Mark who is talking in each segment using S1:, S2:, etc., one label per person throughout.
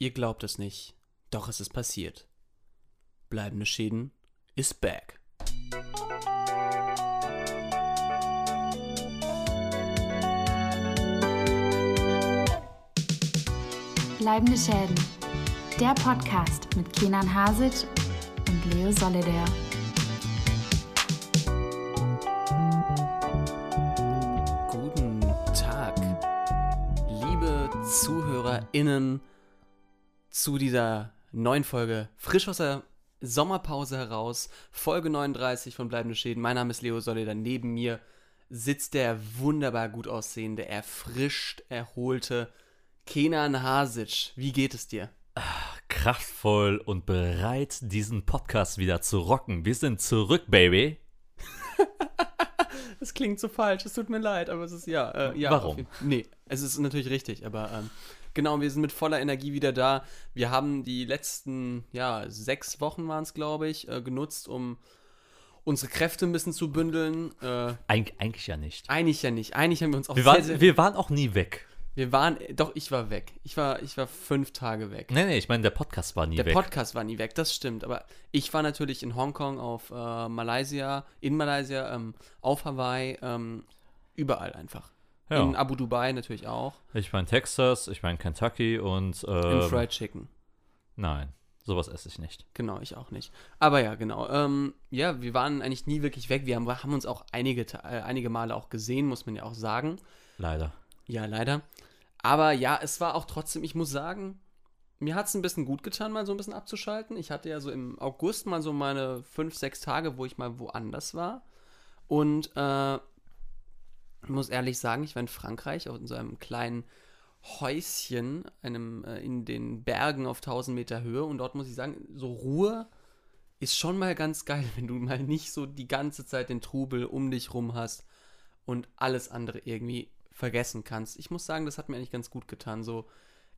S1: Ihr glaubt es nicht, doch es ist passiert. Bleibende Schäden ist back.
S2: Bleibende Schäden. Der Podcast mit Kenan Hasic und Leo Solidaire.
S1: Guten Tag, liebe ZuhörerInnen, zu dieser neuen Folge, frisch aus der Sommerpause heraus, Folge 39 von Bleibende Schäden. Mein Name ist Leo Solidaire. Neben mir sitzt der wunderbar gut aussehende, erfrischt, erholte Kenan Hasic. Wie geht es dir?
S3: kraftvoll und bereit, diesen Podcast wieder zu rocken. Wir sind zurück, Baby.
S1: Das klingt so falsch, es tut mir leid, aber es ist ja. Äh, ja
S3: Warum?
S1: Nee, es ist natürlich richtig, aber ähm, genau, wir sind mit voller Energie wieder da. Wir haben die letzten, ja, sechs Wochen waren es, glaube ich, äh, genutzt, um unsere Kräfte ein bisschen zu bündeln. Äh,
S3: Eig eigentlich ja nicht.
S1: eigentlich ja nicht. Eigentlich haben wir uns auch
S3: Wir
S1: sehr,
S3: waren,
S1: sehr,
S3: wir waren auch nie weg.
S1: Wir waren, doch, ich war weg. Ich war, ich war fünf Tage weg.
S3: Nee, nee, ich meine, der Podcast war nie
S1: Der
S3: weg.
S1: Podcast war nie weg, das stimmt. Aber ich war natürlich in Hongkong, auf äh, Malaysia, in Malaysia, ähm, auf Hawaii, ähm, überall einfach.
S3: Ja.
S1: In Abu Dubai natürlich auch.
S3: ich meine Texas, ich meine Kentucky und.
S1: In
S3: Ähm,
S1: Fried Chicken.
S3: nein, sowas esse ich nicht.
S1: Genau, ich auch nicht. Aber ja, genau. Ähm, ja, wir waren eigentlich nie wirklich weg. Wir haben, haben uns auch einige, äh, einige Male auch gesehen, muss man ja auch sagen.
S3: Leider.
S1: Ja, leider. Aber ja, es war auch trotzdem, ich muss sagen, mir hat es ein bisschen gut getan, mal so ein bisschen abzuschalten. Ich hatte ja so im August mal so meine fünf, sechs Tage, wo ich mal woanders war. Und äh, muss ehrlich sagen, ich war in Frankreich auf so einem kleinen Häuschen, einem äh, in den Bergen auf 1000 Meter Höhe. Und dort muss ich sagen, so Ruhe ist schon mal ganz geil, wenn du mal nicht so die ganze Zeit den Trubel um dich rum hast und alles andere irgendwie vergessen kannst. Ich muss sagen, das hat mir eigentlich ganz gut getan, so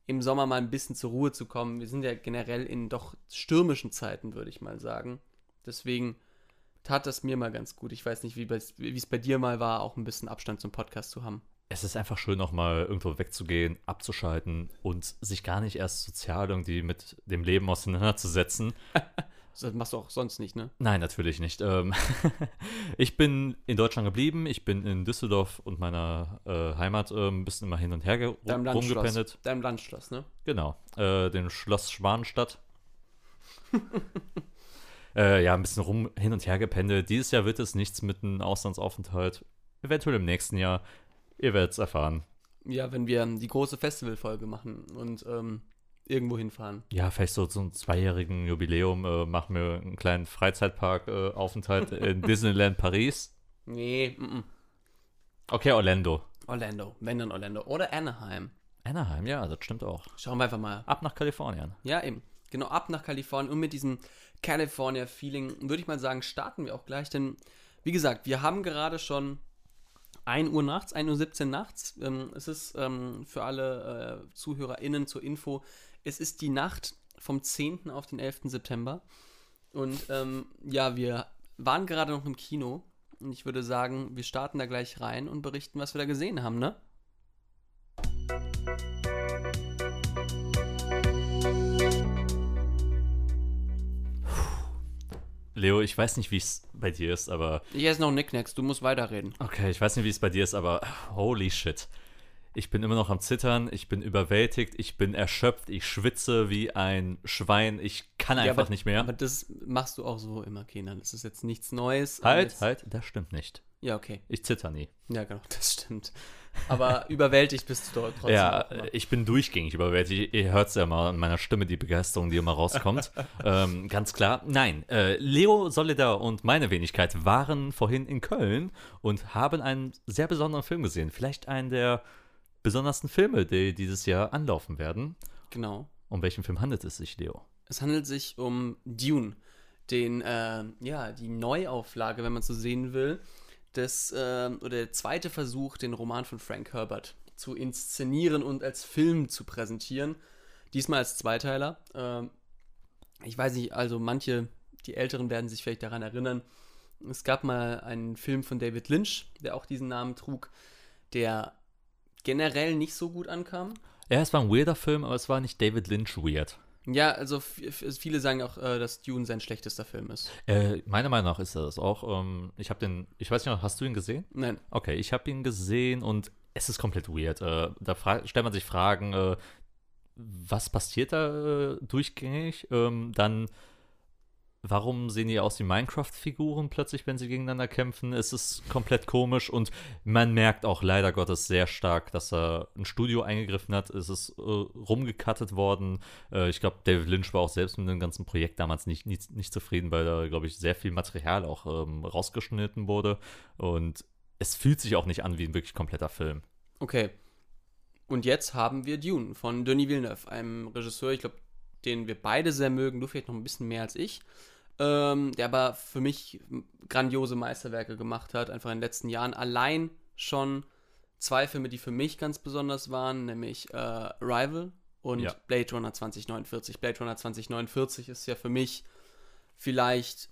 S1: im Sommer mal ein bisschen zur Ruhe zu kommen. Wir sind ja generell in doch stürmischen Zeiten, würde ich mal sagen. Deswegen tat das mir mal ganz gut. Ich weiß nicht, wie es bei dir mal war, auch ein bisschen Abstand zum Podcast zu haben.
S3: Es ist einfach schön, nochmal irgendwo wegzugehen, abzuschalten und sich gar nicht erst sozial irgendwie mit dem Leben auseinanderzusetzen.
S1: Das machst du auch sonst nicht, ne?
S3: Nein, natürlich nicht. Ähm, ich bin in Deutschland geblieben. Ich bin in Düsseldorf und meiner äh, Heimat äh, ein bisschen immer hin und her
S1: Deinem Landschloss.
S3: rumgependelt.
S1: Deinem Landschloss, ne?
S3: Genau, äh, den Schloss Schwanenstadt. äh, ja, ein bisschen rum hin und her gependelt. Dieses Jahr wird es nichts mit einem Auslandsaufenthalt. Eventuell im nächsten Jahr. Ihr werdet es erfahren.
S1: Ja, wenn wir die große Festivalfolge machen und ähm, irgendwo hinfahren.
S3: Ja, vielleicht so zum zweijährigen Jubiläum äh, machen wir einen kleinen Freizeitpark-Aufenthalt in Disneyland Paris.
S1: Nee, mm -mm.
S3: Okay, Orlando.
S1: Orlando. Wenn dann Orlando. Oder Anaheim.
S3: Anaheim, ja, das stimmt auch.
S1: Schauen wir einfach mal.
S3: Ab nach Kalifornien.
S1: Ja, eben. Genau, ab nach Kalifornien und mit diesem California-Feeling, würde ich mal sagen, starten wir auch gleich. Denn, wie gesagt, wir haben gerade schon 1 Uhr nachts, 1.17 Uhr nachts. Ähm, es ist ähm, für alle äh, ZuhörerInnen zur Info, es ist die Nacht vom 10. auf den 11. September. Und ähm, ja, wir waren gerade noch im Kino. Und ich würde sagen, wir starten da gleich rein und berichten, was wir da gesehen haben, ne?
S3: Leo, ich weiß nicht, wie es bei dir ist, aber
S1: Ich esse noch Nicknacks, du musst weiterreden.
S3: Okay, ich weiß nicht, wie es bei dir ist, aber holy shit. Ich bin immer noch am Zittern, ich bin überwältigt, ich bin erschöpft, ich schwitze wie ein Schwein, ich kann
S1: Ja,
S3: einfach
S1: aber,
S3: nicht mehr.
S1: Aber das machst du auch so immer, Kenan. Das ist jetzt nichts Neues.
S3: halt, halt, das stimmt nicht.
S1: Ja, okay.
S3: Ich zitter nie.
S1: Ja, genau, das stimmt. Aber überwältigt bist du dort trotzdem.
S3: ja, ich bin durchgängig überwältigt. Ihr hört es ja mal an meiner Stimme, die Begeisterung, die immer rauskommt. ähm, ganz klar. Nein, äh, Leo Solidar und meine Wenigkeit waren vorhin in Köln und haben einen sehr besonderen Film gesehen. Vielleicht einen der besondersten Filme, die dieses Jahr anlaufen werden.
S1: Genau.
S3: Um welchen Film handelt es sich, Leo?
S1: Es handelt sich um Dune, den, äh, ja, die Neuauflage, wenn man so sehen will, des, äh, oder der zweite Versuch, den Roman von Frank Herbert zu inszenieren und als Film zu präsentieren. Diesmal als Zweiteiler. Ähm, ich weiß nicht, also manche, die Älteren werden sich vielleicht daran erinnern. Es gab mal einen Film von David Lynch, der auch diesen Namen trug, der generell nicht so gut ankam.
S3: Ja, es war ein weirder Film, aber es war nicht David Lynch weird.
S1: Ja, also viele sagen auch, äh, dass Dune sein schlechtester Film ist.
S3: Äh, meiner Meinung nach ist er das auch. Ähm, ich habe den, ich weiß nicht, hast du ihn gesehen?
S1: Nein.
S3: Okay, ich habe ihn gesehen und es ist komplett weird. Äh, da stellt man sich Fragen, äh, was passiert da äh, durchgängig? Ähm, dann warum sehen die aus wie Minecraft-Figuren plötzlich, wenn sie gegeneinander kämpfen? Es ist komplett komisch und man merkt auch leider Gottes sehr stark, dass er ein Studio eingegriffen hat. Es ist äh, rumgekattet worden. Äh, ich glaube, David Lynch war auch selbst mit dem ganzen Projekt damals nicht, nicht, nicht zufrieden, weil da, glaube ich, sehr viel Material auch ähm, rausgeschnitten wurde. Und es fühlt sich auch nicht an wie ein wirklich kompletter Film.
S1: Okay. Und jetzt haben wir Dune von Denis Villeneuve, einem Regisseur, ich glaube, den wir beide sehr mögen, du vielleicht noch ein bisschen mehr als ich ähm, der aber für mich grandiose Meisterwerke gemacht hat, einfach in den letzten Jahren. Allein schon zwei Filme, die für mich ganz besonders waren, nämlich äh, Rival und ja. Blade Runner 2049. Blade Runner 2049 ist ja für mich vielleicht,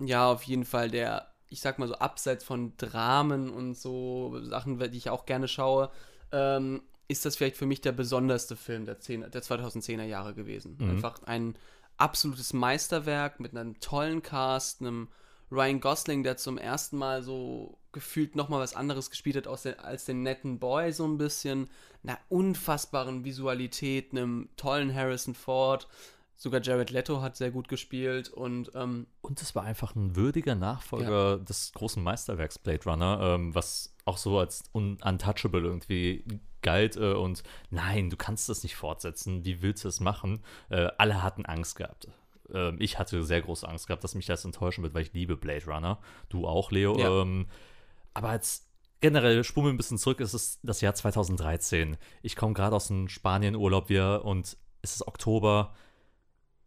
S1: ja, auf jeden Fall der, ich sag mal so, abseits von Dramen und so Sachen, die ich auch gerne schaue, ähm, ist das vielleicht für mich der besonderste Film der, 10, der 2010er Jahre gewesen. Mhm. Einfach ein absolutes Meisterwerk mit einem tollen Cast, einem Ryan Gosling, der zum ersten Mal so gefühlt nochmal was anderes gespielt hat den, als den netten Boy so ein bisschen, einer unfassbaren Visualität, einem tollen Harrison Ford, sogar Jared Leto hat sehr gut gespielt und ähm,
S3: und es war einfach ein würdiger Nachfolger ja. des großen Meisterwerks Blade Runner, ähm, was auch so als untouchable irgendwie galt äh, und nein, du kannst das nicht fortsetzen, wie willst du es machen? Äh, alle hatten Angst gehabt. Äh, ich hatte sehr große Angst gehabt, dass mich das enttäuschen wird, weil ich liebe Blade Runner. Du auch, Leo. Ja. Ähm, aber jetzt generell, wir ein bisschen zurück, es ist das Jahr 2013. Ich komme gerade aus dem Spanien-Urlaub wieder und es ist Oktober.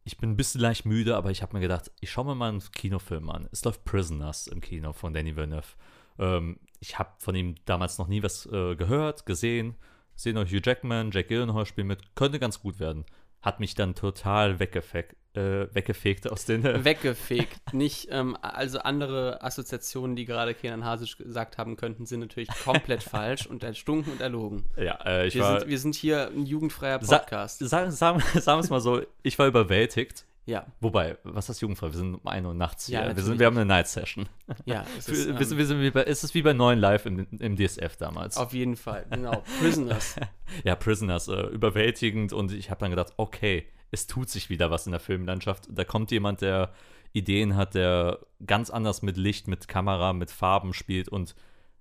S3: Ich bin ein bisschen leicht müde, aber ich habe mir gedacht, ich schaue mir mal einen Kinofilm an. Es läuft Prisoners im Kino von Danny Villeneuve. Ähm, ich habe von ihm damals noch nie was äh, gehört, gesehen. Sehen noch Hugh Jackman, Jack Gyllenhaal spielen mit. Könnte ganz gut werden. Hat mich dann total weggefegt, äh, weggefegt aus den. Äh
S1: weggefegt. Nicht, ähm, also andere Assoziationen, die gerade Kenan Hasisch gesagt haben könnten, sind natürlich komplett falsch und erstunken und erlogen.
S3: Ja, äh, ich
S1: wir
S3: war.
S1: Sind, wir sind hier ein jugendfreier Podcast.
S3: Sa sagen sag wir es mal so, ich war überwältigt
S1: ja.
S3: Wobei, was ist Jugendfrei? Wir sind um 1 Uhr nachts hier. Ja, wir, sind, wir haben eine Night Session.
S1: Ja,
S3: es ist, wir, ähm, wir sind wie bei, ist es wie bei 9 Live im, im DSF damals.
S1: Auf jeden Fall, genau. Prisoners.
S3: ja, Prisoners, äh, überwältigend und ich habe dann gedacht, okay, es tut sich wieder was in der Filmlandschaft. Da kommt jemand, der Ideen hat, der ganz anders mit Licht, mit Kamera, mit Farben spielt und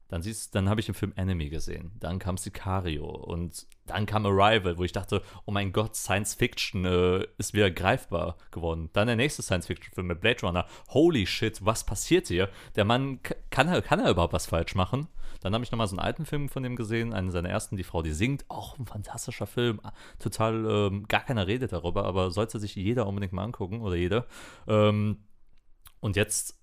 S3: dann, dann habe ich den Film Enemy gesehen. Dann kam Sicario und dann kam Arrival, wo ich dachte, oh mein Gott, Science Fiction äh, ist wieder greifbar geworden. Dann der nächste Science Fiction Film mit Blade Runner. Holy shit, was passiert hier? Der Mann, kann er, kann er überhaupt was falsch machen? Dann habe ich nochmal so einen alten Film von ihm gesehen, einen seiner ersten, Die Frau, die singt. Auch ein fantastischer Film. Total, ähm, gar keiner redet darüber, aber sollte sich jeder unbedingt mal angucken oder jeder. Ähm, und jetzt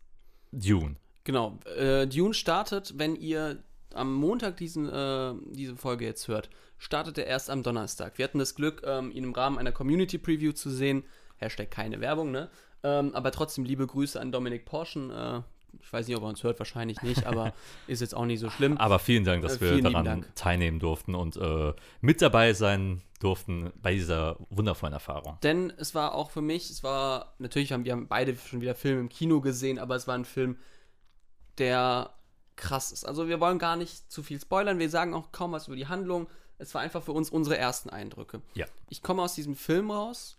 S3: Dune.
S1: Genau. Äh, Dune startet, wenn ihr am Montag diesen, äh, diese Folge jetzt hört, startet er erst am Donnerstag. Wir hatten das Glück, ähm, ihn im Rahmen einer Community Preview zu sehen. Hashtag keine Werbung, ne? Ähm, aber trotzdem liebe Grüße an Dominik Porschen. Äh, ich weiß nicht, ob er uns hört, wahrscheinlich nicht, aber ist jetzt auch nicht so schlimm.
S3: Aber vielen Dank, dass äh, wir daran teilnehmen durften und äh, mit dabei sein durften bei dieser wundervollen Erfahrung.
S1: Denn es war auch für mich, es war, natürlich haben wir beide schon wieder Filme im Kino gesehen, aber es war ein Film, der krass ist. Also wir wollen gar nicht zu viel spoilern, wir sagen auch kaum was über die Handlung. Es war einfach für uns unsere ersten Eindrücke.
S3: Ja.
S1: Ich komme aus diesem Film raus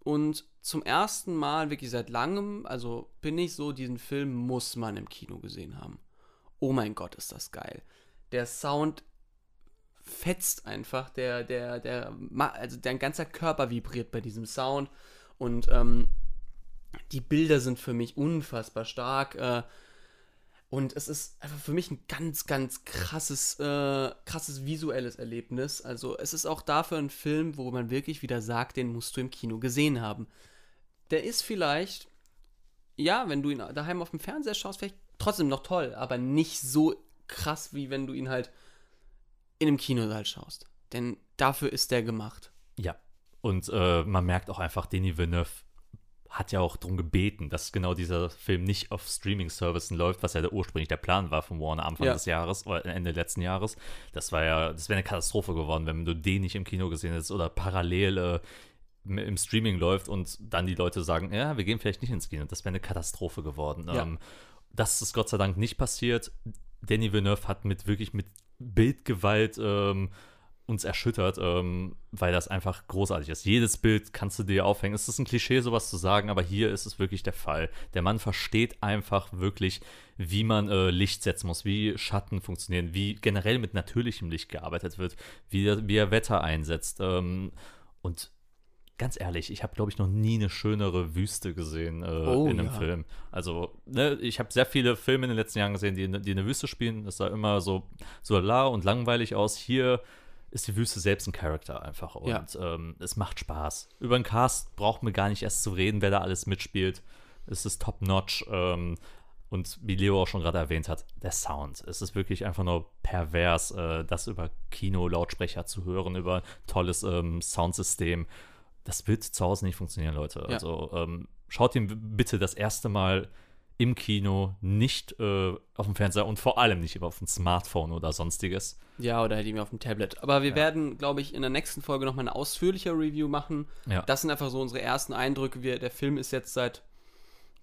S1: und zum ersten Mal, wirklich seit langem, also bin ich so, diesen Film muss man im Kino gesehen haben. Oh mein Gott, ist das geil. Der Sound fetzt einfach, der, der, der, also dein ganzer Körper vibriert bei diesem Sound und ähm, die Bilder sind für mich unfassbar stark. Äh, und es ist einfach für mich ein ganz, ganz krasses, äh, krasses visuelles Erlebnis. Also es ist auch dafür ein Film, wo man wirklich wieder sagt, den musst du im Kino gesehen haben. Der ist vielleicht, ja, wenn du ihn daheim auf dem Fernseher schaust, vielleicht trotzdem noch toll, aber nicht so krass, wie wenn du ihn halt in einem Kinosaal schaust. Denn dafür ist der gemacht.
S3: Ja. Und äh, man merkt auch einfach, Denis Villeneuve hat ja auch darum gebeten, dass genau dieser Film nicht auf Streaming-Services läuft, was ja der, ursprünglich der Plan war von Warner Anfang
S1: Ja.
S3: des Jahres oder Ende letzten Jahres. Das war ja, das wäre eine Katastrophe geworden, wenn du den nicht im Kino gesehen hättest oder parallel äh, im- im Streaming läuft und dann die Leute sagen, ja, wir gehen vielleicht nicht ins Kino. Das wäre eine Katastrophe geworden.
S1: Ja.
S3: Ähm, das ist Gott sei Dank nicht passiert. Danny Villeneuve hat mit wirklich mit Bildgewalt ähm, uns erschüttert, ähm, weil das einfach großartig ist. Jedes Bild kannst du dir aufhängen. Es ist ein Klischee, sowas zu sagen, aber hier ist es wirklich der Fall. Der Mann versteht einfach wirklich, wie man äh, Licht setzen muss, wie Schatten funktionieren, wie generell mit natürlichem Licht gearbeitet wird, wie, er- wie er Wetter einsetzt. Ähm, und ganz ehrlich, ich habe, glaube ich, noch nie eine schönere Wüste gesehen äh,
S1: Oh,
S3: in einem
S1: ja.
S3: Film. Also, ne, ich habe sehr viele Filme in den letzten Jahren gesehen, die, die in der Wüste spielen. Das sah immer so, so la und langweilig aus. Hier ist die Wüste selbst ein Charakter einfach. Und
S1: Ja.
S3: ähm, es macht Spaß. Über den Cast braucht man gar nicht erst zu reden, wer da alles mitspielt. Es ist top-notch. Ähm, und wie Leo auch schon gerade erwähnt hat, der Sound. Es ist wirklich einfach nur pervers, äh, das über Kino-Lautsprecher zu hören, über tolles ähm, Soundsystem. Das wird zu Hause nicht funktionieren, Leute.
S1: Ja.
S3: Also ähm, schaut ihn bitte das erste Mal im Kino, nicht äh, auf dem Fernseher und vor allem nicht auf dem Smartphone oder sonstiges.
S1: Ja, oder halt irgendwie auf dem Tablet. Aber wir werden, glaube ich, in der nächsten Folge nochmal eine ausführliche Review machen.
S3: Ja.
S1: Das sind einfach so unsere ersten Eindrücke. Wir, der Film ist jetzt seit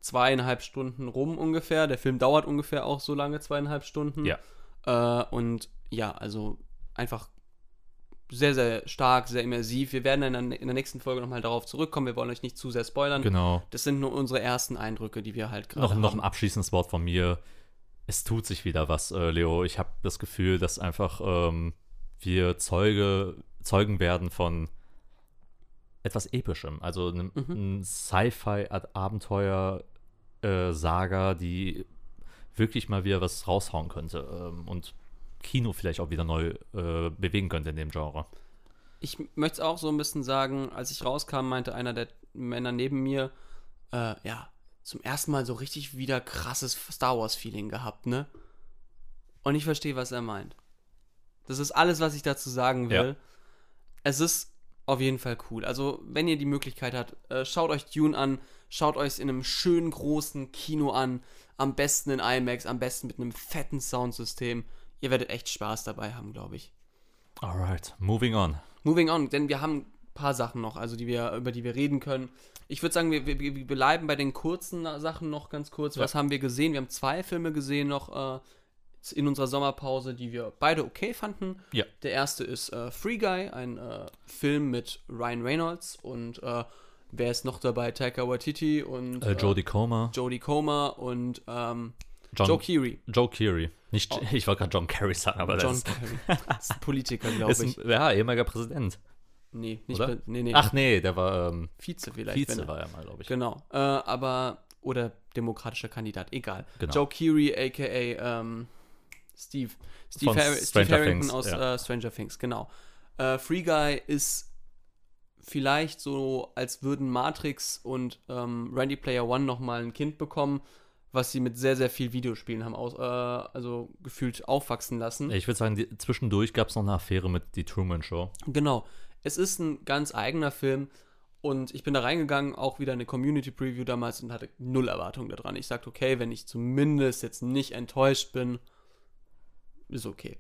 S1: zweieinhalb Stunden rum ungefähr. Der Film dauert ungefähr auch so lange, zweieinhalb Stunden.
S3: Ja.
S1: Äh, und ja, also einfach sehr, sehr stark, sehr immersiv. Wir werden in der, in der nächsten Folge nochmal darauf zurückkommen. Wir wollen euch nicht zu sehr spoilern.
S3: Genau.
S1: Das sind nur unsere ersten Eindrücke, die wir halt gerade
S3: Noch,
S1: haben.
S3: noch ein abschließendes Wort von mir. Es tut sich wieder was, äh, Leo. Ich habe das Gefühl, dass einfach ähm, wir Zeuge, Zeugen werden von etwas Epischem. Also einem,
S1: Mhm.
S3: ein Sci-Fi-Abenteuer-Saga, die wirklich mal wieder was raushauen könnte. Ähm, und Kino vielleicht auch wieder neu äh, bewegen könnte in dem Genre.
S1: Ich möchte es auch so ein bisschen sagen, als ich rauskam, meinte einer der Männer neben mir, äh, ja, zum ersten Mal so richtig wieder krasses Star Wars-Feeling gehabt, ne? Und ich verstehe, was er meint. Das ist alles, was ich dazu sagen will.
S3: Ja.
S1: Es ist auf jeden Fall cool. Also, wenn ihr die Möglichkeit habt, äh, schaut euch Dune an, schaut euch in einem schönen großen Kino an, am besten in IMAX, am besten mit einem fetten Soundsystem. Ihr werdet echt Spaß dabei haben, glaube ich.
S3: Alright, moving on.
S1: Moving on, denn wir haben ein paar Sachen noch, also die wir, über die wir reden können. Ich würde sagen, wir, wir, wir bleiben bei den kurzen Sachen noch ganz kurz.
S3: Ja.
S1: Was haben wir gesehen? Wir haben zwei Filme gesehen noch äh, in unserer Sommerpause, die wir beide okay fanden.
S3: Ja.
S1: Der erste ist äh, Free Guy, ein äh, Film mit Ryan Reynolds und äh, wer ist noch dabei? Taika Waititi und
S3: Äh, Jodie Comer,
S1: Jodie Comer und ähm,
S3: John,
S1: Joe Keery.
S3: Joe Keery. Nicht,
S1: Oh.
S3: Ich wollte gerade John Kerry sagen, aber
S1: John
S3: das
S1: Kerry. Ist ein Politiker, glaube ich.
S3: ein, ja, ehemaliger Präsident.
S1: Nee, nicht
S3: Oder?
S1: Nee, nee.
S3: Ach nee, der war ähm,
S1: Vize vielleicht.
S3: Vize, war er mal, glaube ich.
S1: Genau, äh, aber, oder demokratischer Kandidat, egal.
S3: Genau.
S1: Joe Keery, a.k.a. Ähm, Steve. Steve, Har Steve Harrington
S3: Things,
S1: aus
S3: ja.
S1: äh, Stranger Things, genau. Äh, Free Guy ist vielleicht so, als würden Matrix und ähm, Randy Player One nochmal ein Kind bekommen, was sie mit sehr, sehr viel Videospielen haben aus, äh, also gefühlt aufwachsen lassen.
S3: Ich würde sagen, die, zwischendurch gab es noch eine Affäre mit Die Truman Show.
S1: Genau. Es ist ein ganz eigener Film und ich bin da reingegangen, auch wieder eine Community Preview damals und hatte null Erwartungen daran. Ich sagte, okay, wenn ich zumindest jetzt nicht enttäuscht bin, ist okay.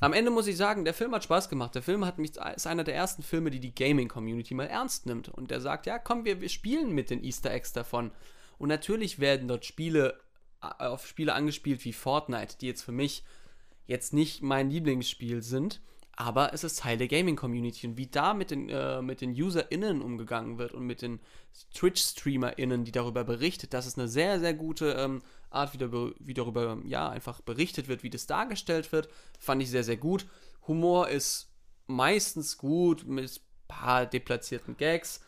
S1: Am Ende muss ich sagen, der Film hat Spaß gemacht. Der Film hat mich, ist einer der ersten Filme, die die Gaming-Community mal ernst nimmt. Und der sagt, ja, komm, wir, wir spielen mit den Easter Eggs davon. Und natürlich werden dort Spiele äh, auf Spiele angespielt wie Fortnite, die jetzt für mich jetzt nicht mein Lieblingsspiel sind, aber es ist Teil der Gaming-Community und wie da mit den, äh, mit den UserInnen umgegangen wird und mit den Twitch-StreamerInnen, die darüber berichtet, das ist eine sehr, sehr gute ähm, Art, wie, darüber, wie darüber, ja, einfach berichtet wird, wie das dargestellt wird, fand ich sehr, sehr gut. Humor ist meistens gut, mit ein paar deplatzierten Gags.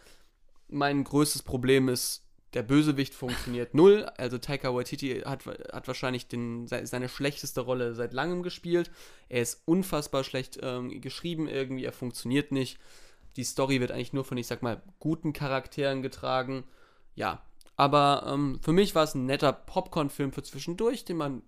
S1: Mein größtes Problem ist, der Bösewicht funktioniert null. Also Taika Waititi hat, hat wahrscheinlich den, se- seine schlechteste Rolle seit langem gespielt. Er ist unfassbar schlecht ähm, geschrieben irgendwie, er funktioniert nicht. Die Story wird eigentlich nur von, ich sag mal, guten Charakteren getragen. Ja, aber ähm, für mich war es ein netter Popcorn-Film für zwischendurch, den man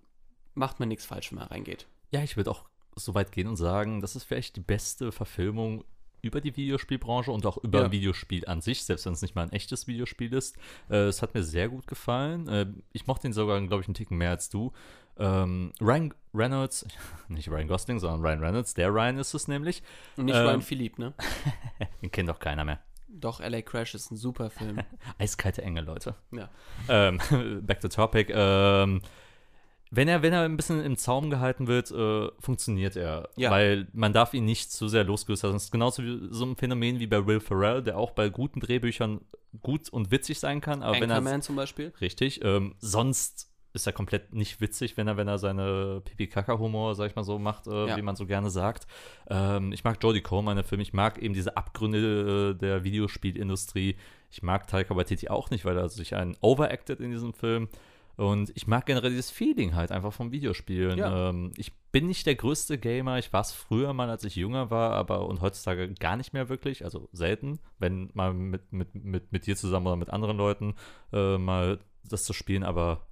S1: macht man nichts falsch, wenn man reingeht.
S3: Ja, ich würde auch so weit gehen und sagen, das ist vielleicht die beste Verfilmung über die Videospielbranche und auch über
S1: Ja.
S3: Videospiel an sich, selbst wenn es nicht mal ein echtes Videospiel ist. Äh, es hat mir sehr gut gefallen. Äh, ich mochte ihn sogar, glaube ich, einen Ticken mehr als du. Ähm, Ryan Reynolds, nicht Ryan Gosling, sondern Ryan Reynolds, der Ryan ist es nämlich.
S1: Und nicht
S3: Ähm,
S1: Ryan Philipp, ne?
S3: Den kennt doch keiner mehr.
S1: Doch, LA Crash ist ein super Film.
S3: Eiskalte Engel, Leute.
S1: ja.
S3: ähm, back to topic. Ähm, wenn er, wenn er ein bisschen im Zaum gehalten wird, äh, funktioniert er.
S1: Ja.
S3: Weil man darf ihn nicht zu sehr losgelöst lassen. Das ist genauso wie so ein Phänomen wie bei Will Ferrell, der auch bei guten Drehbüchern gut und witzig sein kann. Aber wenn er
S1: zum Beispiel.
S3: Richtig. Ähm, sonst ist er komplett nicht witzig, wenn er, wenn er seine Pipi-Kaka-Humor, sag ich mal so, macht, äh,
S1: Ja.
S3: wie man so gerne sagt. Ähm, ich mag Jodie Comer in der Film. Ich mag eben diese Abgründe äh, der Videospielindustrie. Ich mag Taika Waititi auch nicht, weil er sich einen overacted in diesem Film. Und ich mag generell dieses Feeling halt einfach vom Videospielen.
S1: Ja.
S3: Ähm, ich bin nicht der größte Gamer. Ich war es früher mal, als ich jünger war, aber und heutzutage gar nicht mehr wirklich. Also selten, wenn mal mit, mit, mit, mit dir zusammen oder mit anderen Leuten äh, mal das zu spielen. Aber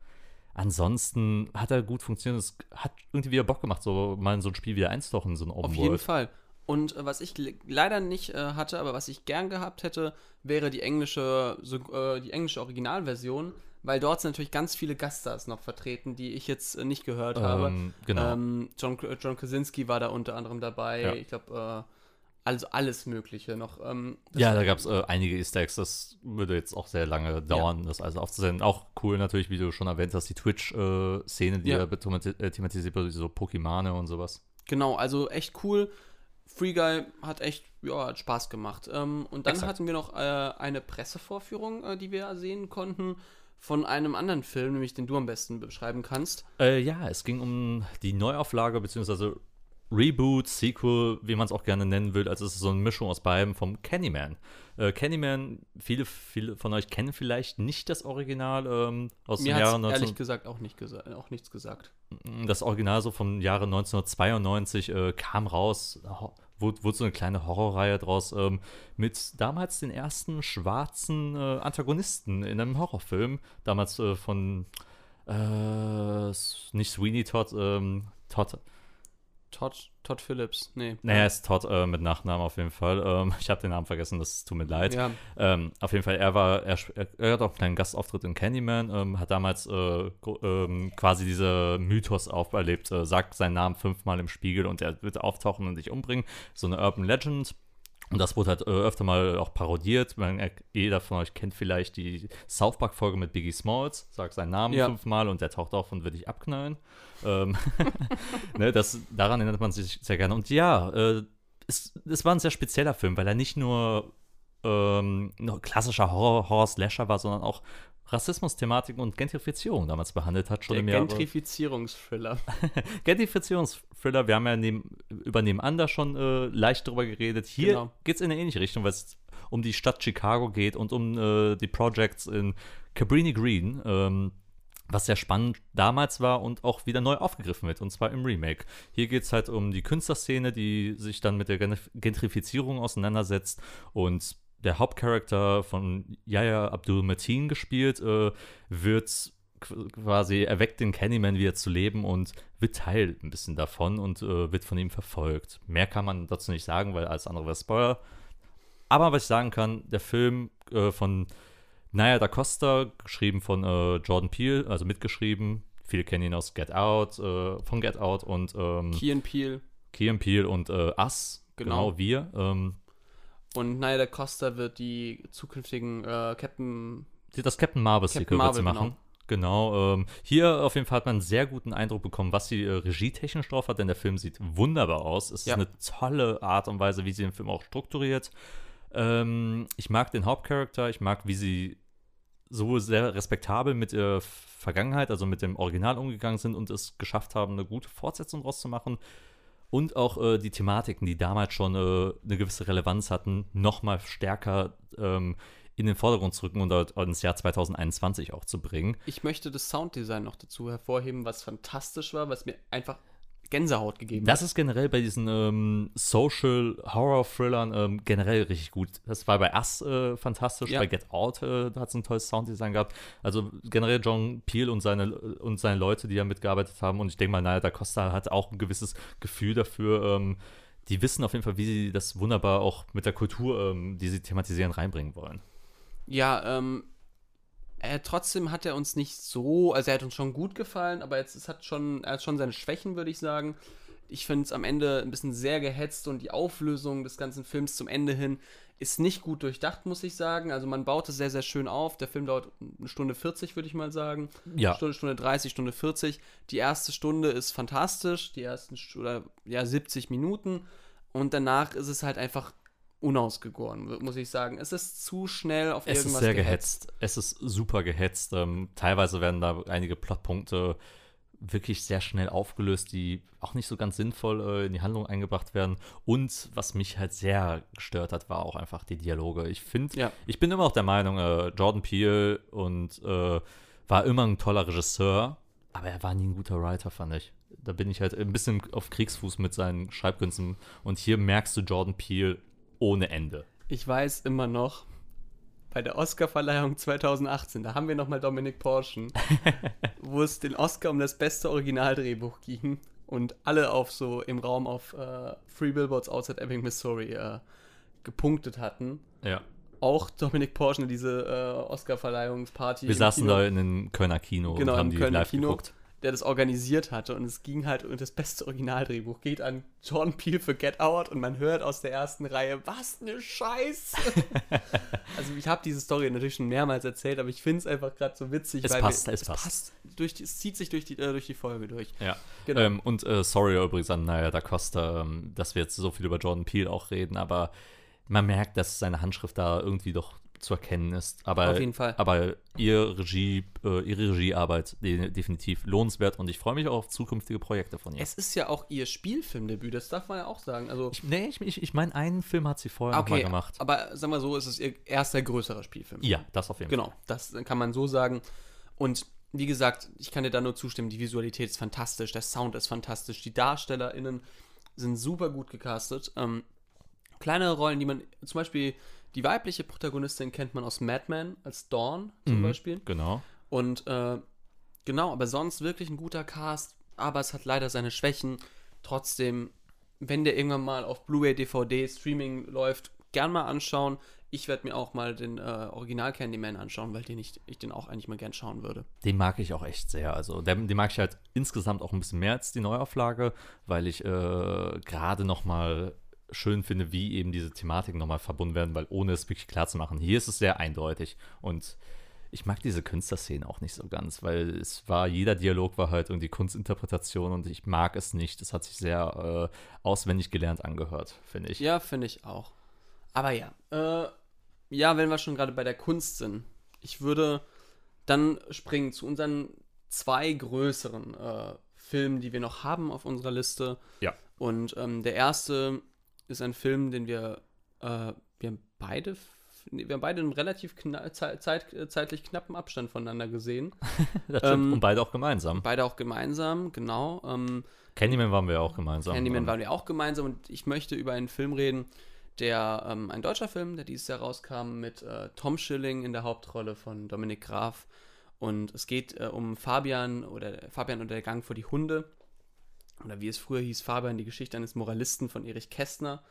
S3: ansonsten hat er gut funktioniert. Es hat irgendwie wieder Bock gemacht, so mal in so ein Spiel wieder einzutauchen, in so ein Open
S1: Auf jeden
S3: World.
S1: Fall. Und äh, was ich le- leider nicht äh, hatte, aber was ich gern gehabt hätte, wäre die englische, so, äh, die englische Originalversion, weil dort sind natürlich ganz viele Gaststars noch vertreten, die ich jetzt äh, nicht gehört habe.
S3: Ähm, genau.
S1: Ähm, John, John Krasinski war da unter anderem dabei.
S3: Ja.
S1: Ich glaube, äh, also alles Mögliche noch. Ähm,
S3: Ja, da gab es äh, einige Easter Eggs, das würde jetzt auch sehr lange dauern, das alles aufzusenden. Auch cool natürlich, wie du schon erwähnt hast, die Twitch-Szene, die
S1: Ja.
S3: ja themati- äh, thematisiert wird, so Pokémone und sowas.
S1: Genau, also echt cool. Free Guy hat echt ja, hat Spaß gemacht. Ähm, und dann
S3: Exakt.
S1: hatten wir noch äh, eine Pressevorführung, äh, die wir sehen konnten, von einem anderen Film, nämlich den du am besten beschreiben kannst.
S3: Äh, ja, es ging um die Neuauflage bzw. Reboot, Sequel, wie man es auch gerne nennen will. Also es ist so eine Mischung aus beidem vom Candyman. Äh, Candyman, viele, viele von euch kennen vielleicht nicht das Original ähm, aus
S1: Mir
S3: dem Jahre
S1: ehrlich
S3: 19...
S1: gesagt auch, nicht gesa auch nichts gesagt.
S3: Das Original so vom Jahre 1992 äh, kam raus, wurde, wurde so eine kleine Horrorreihe draus ähm, mit damals den ersten schwarzen äh, Antagonisten in einem Horrorfilm. Damals äh, von äh, nicht Sweeney Todd, ähm, Todd.
S1: Todd, Todd Phillips, nee.
S3: Naja, ist Todd äh, mit Nachnamen auf jeden Fall. Ähm, ich habe den Namen vergessen, das tut mir leid.
S1: Ja,
S3: Ähm, auf jeden Fall, er war, er, er, hat auch einen kleinen Gastauftritt in Candyman, ähm, hat damals äh, ähm, quasi diese Mythos auferlebt, äh, sagt seinen Namen fünfmal im Spiegel und er wird auftauchen und dich umbringen. So eine Urban Legend. Und das wurde halt äh, öfter mal auch parodiert. Man, äh, jeder von euch kennt vielleicht die South Park-Folge mit Biggie Smalls, sagt seinen Namen
S1: Ja.
S3: fünfmal und der taucht auf und wird dich abknallen. Ähm, ne, das, daran erinnert man sich sehr gerne. Und ja, äh, es, es war ein sehr spezieller Film, weil er nicht nur ähm, klassischer Horror, Horror-Slasher war, sondern auch Rassismus-Thematiken und Gentrifizierung damals behandelt hat, schon
S1: der
S3: im Jahre.
S1: Gentrifizierungsthriller.
S3: Gentrifizierungsthriller, wir haben ja neben, über nebeneinander schon äh, leicht drüber geredet. Hier
S1: Genau.
S3: geht es in eine ähnliche Richtung, weil es um die Stadt Chicago geht und um äh, die Projects in Cabrini Green, ähm, was sehr spannend damals war und auch wieder neu aufgegriffen wird, und zwar im Remake. Hier geht es halt um die Künstlerszene, die sich dann mit der Gen- Gentrifizierung auseinandersetzt und der Hauptcharakter von Yahya Abdul Mateen gespielt, äh, wird qu- quasi erweckt den Candyman wieder zu leben und wird Teil ein bisschen davon und äh, wird von ihm verfolgt. Mehr kann man dazu nicht sagen, weil alles andere wäre Spoiler. Aber was ich sagen kann, der Film äh, von Naya da Costa, geschrieben von äh, Jordan Peele, also mitgeschrieben. Viele kennen ihn aus Get Out, äh, von Get Out und ähm,
S1: Key and Peele.
S3: Key and Peele und äh, Us,
S1: Genau.
S3: genau, wir. Ähm,
S1: Und Naya da Costa wird die zukünftigen äh, Captain.
S3: die- das Captain Marvel
S1: Captain
S3: Sequel wird sie
S1: Marvel,
S3: machen. Genau. ähm, hier auf jeden Fall hat man einen sehr guten Eindruck bekommen, was sie äh, regietechnisch drauf hat, denn der Film sieht wunderbar aus. Es
S1: Ja.
S3: ist eine tolle Art und Weise, wie sie den Film auch strukturiert. Ähm, ich mag den Hauptcharakter, ich mag, wie sie so sehr respektabel mit der Vergangenheit, also mit dem Original umgegangen sind und es geschafft haben, eine gute Fortsetzung draus zu machen. Und auch äh, die Thematiken, die damals schon äh, eine gewisse Relevanz hatten, nochmal stärker ähm, in den Vordergrund zu rücken und ins Jahr 2021 auch zu bringen.
S1: Ich möchte das Sounddesign noch dazu hervorheben, was fantastisch war, was mir einfach Gänsehaut gegeben
S3: Das ist generell bei diesen ähm, Social Horror Thrillern ähm, generell richtig gut. Das war bei Us äh, fantastisch,
S1: Ja.
S3: bei Get Out äh, hat es ein tolles Sounddesign gehabt. Also generell John Peel und seine und seine Leute, die da mitgearbeitet haben und ich denke mal, Naya da Costa hat auch ein gewisses Gefühl dafür, ähm, die wissen auf jeden Fall, wie sie das wunderbar auch mit der Kultur, ähm, die sie thematisieren, reinbringen wollen.
S1: Ja, ähm, er, trotzdem hat er uns nicht so, also er hat uns schon gut gefallen, aber jetzt es hat schon, er hat schon seine Schwächen, würde ich sagen. Ich finde es am Ende ein bisschen sehr gehetzt und die Auflösung des ganzen Films zum Ende hin ist nicht gut durchdacht, muss ich sagen. Also man baut es sehr, sehr schön auf. Der Film dauert eine Stunde 40, würde ich mal sagen.
S3: Ja.
S1: Stunde, Stunde 30, Stunde 40. Die erste Stunde ist fantastisch, die ersten oder ja 70 Minuten. Und danach ist es halt einfach unausgegoren, muss ich sagen. Es ist zu schnell auf
S3: Es
S1: irgendwas
S3: ist sehr gehetzt. Es ist super gehetzt. Ähm, teilweise werden da einige Plotpunkte wirklich sehr schnell aufgelöst, die auch nicht so ganz sinnvoll äh, in die Handlung eingebracht werden. Und was mich halt sehr gestört hat, war auch einfach die Dialoge. Ich finde,
S1: Ja.
S3: ich bin immer noch der Meinung, äh, Jordan Peele und äh, war immer ein toller Regisseur, aber er war nie ein guter Writer, fand ich. Da bin ich halt ein bisschen auf Kriegsfuß mit seinen Schreibkünsten. Und hier merkst du Jordan Peele ohne Ende.
S1: Ich weiß immer noch, bei der Oscarverleihung 2018, da haben wir nochmal Dominik Porschen, wo es den Oscar um das beste Originaldrehbuch ging und alle auf so im Raum auf äh, Free Billboards Outside Ebbing, Missouri äh, gepunktet hatten.
S3: Ja.
S1: Auch Dominik Porschen, diese äh, Oscarverleihungsparty.
S3: Wir saßen
S1: Kino,
S3: da in einem Kölner Kino
S1: Genau,
S3: und haben die
S1: Kölner
S3: live
S1: Kino.
S3: geguckt.
S1: Der das organisiert hatte und es ging halt und das beste Originaldrehbuch geht an Jordan Peele für Get Out und man hört aus der ersten Reihe, was ne Scheiße. also ich habe diese Story natürlich schon mehrmals erzählt, aber ich finde es einfach gerade so witzig,
S3: Es
S1: weil
S3: passt,
S1: wir,
S3: es passt.
S1: durch die, es zieht sich durch die, äh, durch die Folge durch.
S3: Ja.
S1: Genau.
S3: Ähm, und äh, sorry übrigens an Naya da Costa, ähm, dass wir jetzt so viel über Jordan Peele auch reden, aber man merkt, dass seine Handschrift da irgendwie doch zu erkennen ist. Aber,
S1: Auf jeden Fall.
S3: Aber ihr Regie, äh, ihre Regiearbeit de definitiv lohnenswert und ich freue mich auch auf zukünftige Projekte von ihr.
S1: Es ist ja auch ihr Spielfilmdebüt, das darf man ja auch sagen. Also
S3: ich, nee, ich, ich, ich meine, einen Film hat sie vorher noch mal
S1: okay,
S3: gemacht.
S1: aber sagen wir so, es ist ihr erster größerer Spielfilm.
S3: Ja, das auf jeden
S1: Genau, das kann man so sagen. Und wie gesagt, ich kann dir da nur zustimmen, die Visualität ist fantastisch, der Sound ist fantastisch, die DarstellerInnen sind super gut gecastet. Ähm, kleinere Rollen, die man, zum Beispiel die weibliche Protagonistin kennt man aus Mad Men als Dawn zum
S3: Mhm,
S1: Beispiel.
S3: Genau.
S1: Und äh, genau, aber sonst wirklich ein guter Cast, aber es hat leider seine Schwächen. Trotzdem, wenn der irgendwann mal auf Blu-ray, DVD, Streaming läuft, gern mal anschauen. Ich werde mir auch mal den äh, Original Candyman anschauen, weil den ich, ich den auch eigentlich mal gern schauen würde.
S3: Den mag ich auch echt sehr. Also, den, den mag ich halt insgesamt auch ein bisschen mehr als die Neuauflage, weil ich äh, gerade noch mal schön finde, wie eben diese Thematiken nochmal verbunden werden, weil ohne es wirklich klar zu machen, hier ist es sehr eindeutig. Und ich mag diese Künstlerszenen auch nicht so ganz, weil es war, jeder Dialog war halt irgendwie Kunstinterpretation und ich mag es nicht. Es hat sich sehr äh, auswendig gelernt angehört, finde ich.
S1: Ja, finde ich auch. Aber ja, äh, ja, wenn wir schon gerade bei der Kunst sind, ich würde dann springen zu unseren zwei größeren äh, Filmen, die wir noch haben auf unserer Liste.
S3: Ja.
S1: Und ähm, der erste ist ein Film, den wir, äh, wir haben beide, wir haben beide in einem relativ kna zeit, zeit, zeitlich knappen Abstand voneinander gesehen.
S3: Das stimmt.
S1: Ähm,
S3: und beide auch gemeinsam.
S1: Beide auch gemeinsam, genau. Ähm,
S3: Candyman waren wir auch gemeinsam.
S1: Candyman waren wir auch gemeinsam und ich möchte über einen Film reden, der, ähm, ein deutscher Film, der dieses Jahr rauskam mit äh, Tom Schilling in der Hauptrolle von Dominik Graf. Und es geht äh, um Fabian oder Fabian und der Gang vor die Hunde. Oder wie es früher hieß, Fabian, die Geschichte eines Moralisten von Erich Kästner.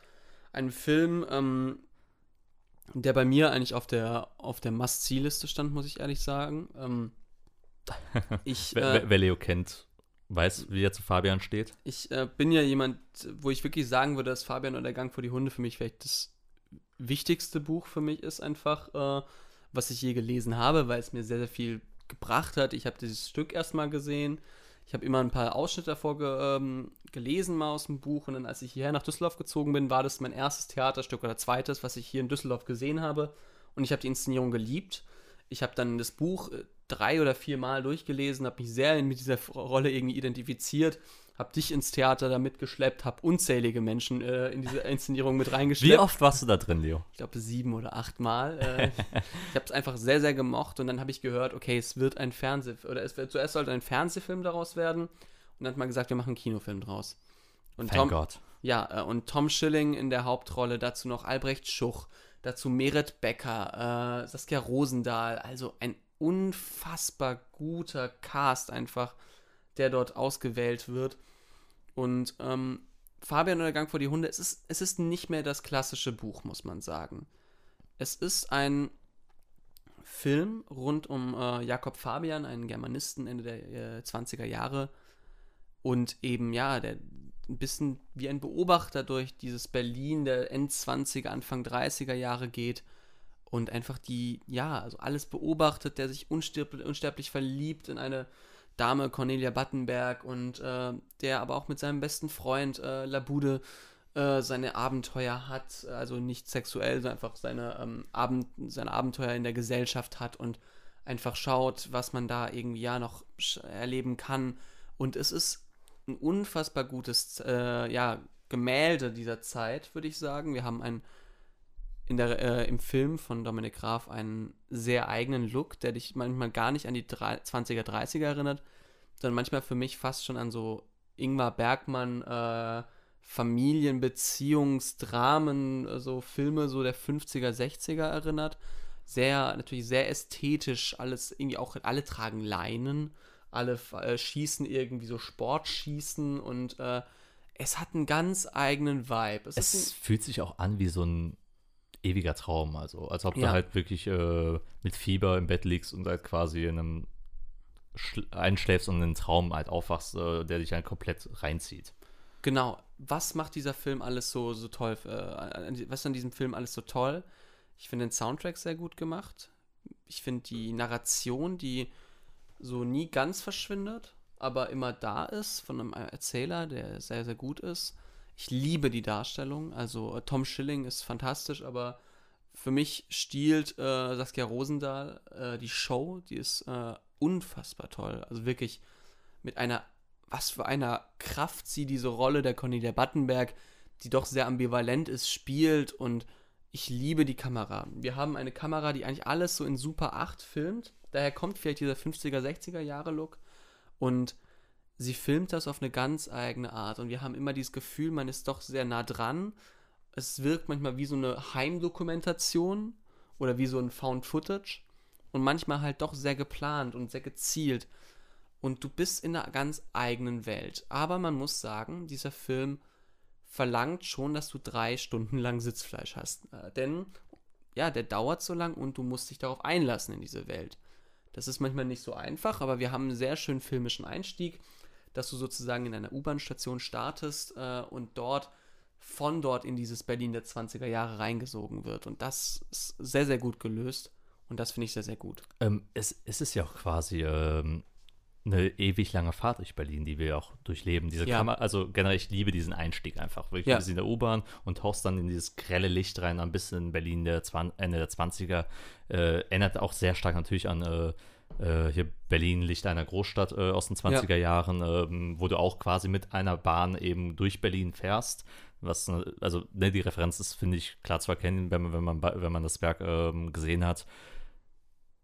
S1: Ein Film, ähm, der bei mir eigentlich auf der, auf der Must-See-Liste stand, muss ich ehrlich sagen. Ähm, ich,
S3: Wer,
S1: äh,
S3: wer, wer Leo kennt, weiß, wie er zu Fabian steht.
S1: ich äh, bin ja jemand, wo ich wirklich sagen würde, dass Fabian und der Gang vor die Hunde für mich vielleicht das wichtigste Buch für mich ist, einfach, äh, was ich je gelesen habe, weil es mir sehr, sehr viel gebracht hat. Ich habe dieses Stück erstmal gesehen. Ich habe immer ein paar Ausschnitte davor ge ähm, gelesen, mal aus dem Buch. Und dann, als ich hierher nach Düsseldorf gezogen bin, war das mein erstes Theaterstück oder zweites, was ich hier in Düsseldorf gesehen habe. Und ich habe die Inszenierung geliebt. Ich habe dann das Buch äh, drei oder vier Mal durchgelesen, habe mich sehr mit dieser Rolle irgendwie identifiziert, habe dich ins Theater da mitgeschleppt, habe unzählige Menschen äh, in diese Inszenierung mit reingeschleppt.
S3: Wie oft warst du da drin, Leo?
S1: Ich glaube sieben oder acht Mal. Äh, ich habe es einfach sehr, sehr gemocht und dann habe ich gehört, okay, es wird ein Fernseh oder es wird zuerst sollte ein Fernsehfilm daraus werden und dann hat man gesagt, wir machen einen Kinofilm draus. Und
S3: Thank
S1: Tom,
S3: God.
S1: ja, äh, und Tom Schilling in der Hauptrolle, dazu noch Albrecht Schuch, dazu Meret Becker, äh, Saskia Rosendahl, also ein unfassbar guter Cast einfach, der dort ausgewählt wird. Und ähm, Fabian oder Gang vor die Hunde, es ist, es ist nicht mehr das klassische Buch, muss man sagen. Es ist ein Film rund um äh, Jakob Fabian, einen Germanisten Ende der äh, 20er Jahre. Und eben, ja, der ein bisschen wie ein Beobachter durch dieses Berlin der End-20er, Anfang 30er Jahre geht und einfach die, ja, also alles beobachtet, der sich unsterblich, unsterblich verliebt in eine Dame, Cornelia Battenberg, und äh, der aber auch mit seinem besten Freund äh, Labude äh, seine Abenteuer hat, also nicht sexuell, sondern einfach seine, ähm, Abend, seine Abenteuer in der Gesellschaft hat und einfach schaut, was man da irgendwie ja noch erleben kann. Und es ist ein unfassbar gutes äh, ja, Gemälde dieser Zeit, würde ich sagen. Wir haben ein, in der, äh, im Film von Dominik Graf einen sehr eigenen Look, der dich manchmal gar nicht an die 20er, 30er erinnert, sondern manchmal für mich fast schon an so Ingmar Bergmann, äh, Familienbeziehungsdramen, so Filme so der 50er, 60er erinnert. Sehr, natürlich sehr ästhetisch, alles irgendwie auch, alle tragen Leinen, alle äh, schießen irgendwie so Sportschießen und äh, es hat einen ganz eigenen Vibe.
S3: Es, es fühlt sich auch an wie so ein ewiger Traum, also als ob ja. du halt wirklich äh, mit Fieber im Bett liegst und halt quasi in einem einschläfst und einen Traum halt aufwachst, äh, der dich halt komplett reinzieht.
S1: Genau. Was macht dieser Film alles so, so toll? Äh, was ist an diesem Film alles so toll? Ich finde den Soundtrack sehr gut gemacht. Ich finde die Narration, die so nie ganz verschwindet, aber immer da ist, von einem Erzähler, der sehr, sehr gut ist. Ich liebe die Darstellung. Also äh, Tom Schilling ist fantastisch, aber für mich stiehlt äh, Saskia Rosendahl äh, die Show, die ist äh, unfassbar toll. Also wirklich mit einer was für einer Kraft sie diese Rolle der Cornelia Battenberg, die doch sehr ambivalent ist, spielt und ich liebe die Kamera. Wir haben eine Kamera, die eigentlich alles so in Super 8 filmt. Daher kommt vielleicht dieser 50er, 60er Jahre Look und sie filmt das auf eine ganz eigene Art und wir haben immer dieses Gefühl, man ist doch sehr nah dran. Es wirkt manchmal wie so eine Heimdokumentation oder wie so ein Found Footage und manchmal halt doch sehr geplant und sehr gezielt und du bist in einer ganz eigenen Welt. Aber man muss sagen, dieser Film verlangt schon, dass du drei Stunden lang Sitzfleisch hast. Äh, denn, ja, der dauert so lang und du musst dich darauf einlassen in diese Welt. Das ist manchmal nicht so einfach, aber wir haben einen sehr schönen filmischen Einstieg, dass du sozusagen in einer U-Bahn-Station startest äh, und dort von dort in dieses Berlin der 20er Jahre reingesogen wird. Und das ist sehr, sehr gut gelöst. Und das finde ich sehr, sehr gut.
S3: Ähm, es, es ist ja auch quasi ähm, eine ewig lange Fahrt durch Berlin, die wir auch durchleben. Diese ja. Kammer, also generell, ich liebe diesen Einstieg einfach. Wirklich, ja. du bist in der U-Bahn und tauchst dann in dieses grelle Licht rein, ein bisschen Berlin der Ende der 20er. Äh, erinnert auch sehr stark natürlich an äh, äh, hier Berlin, Licht einer Großstadt äh, aus den 20er ja. Jahren, ähm, wo du auch quasi mit einer Bahn eben durch Berlin fährst. Was, also, ne, die Referenz ist, finde ich, klar zu erkennen, wenn man, wenn man, wenn man das Werk ähm, gesehen hat.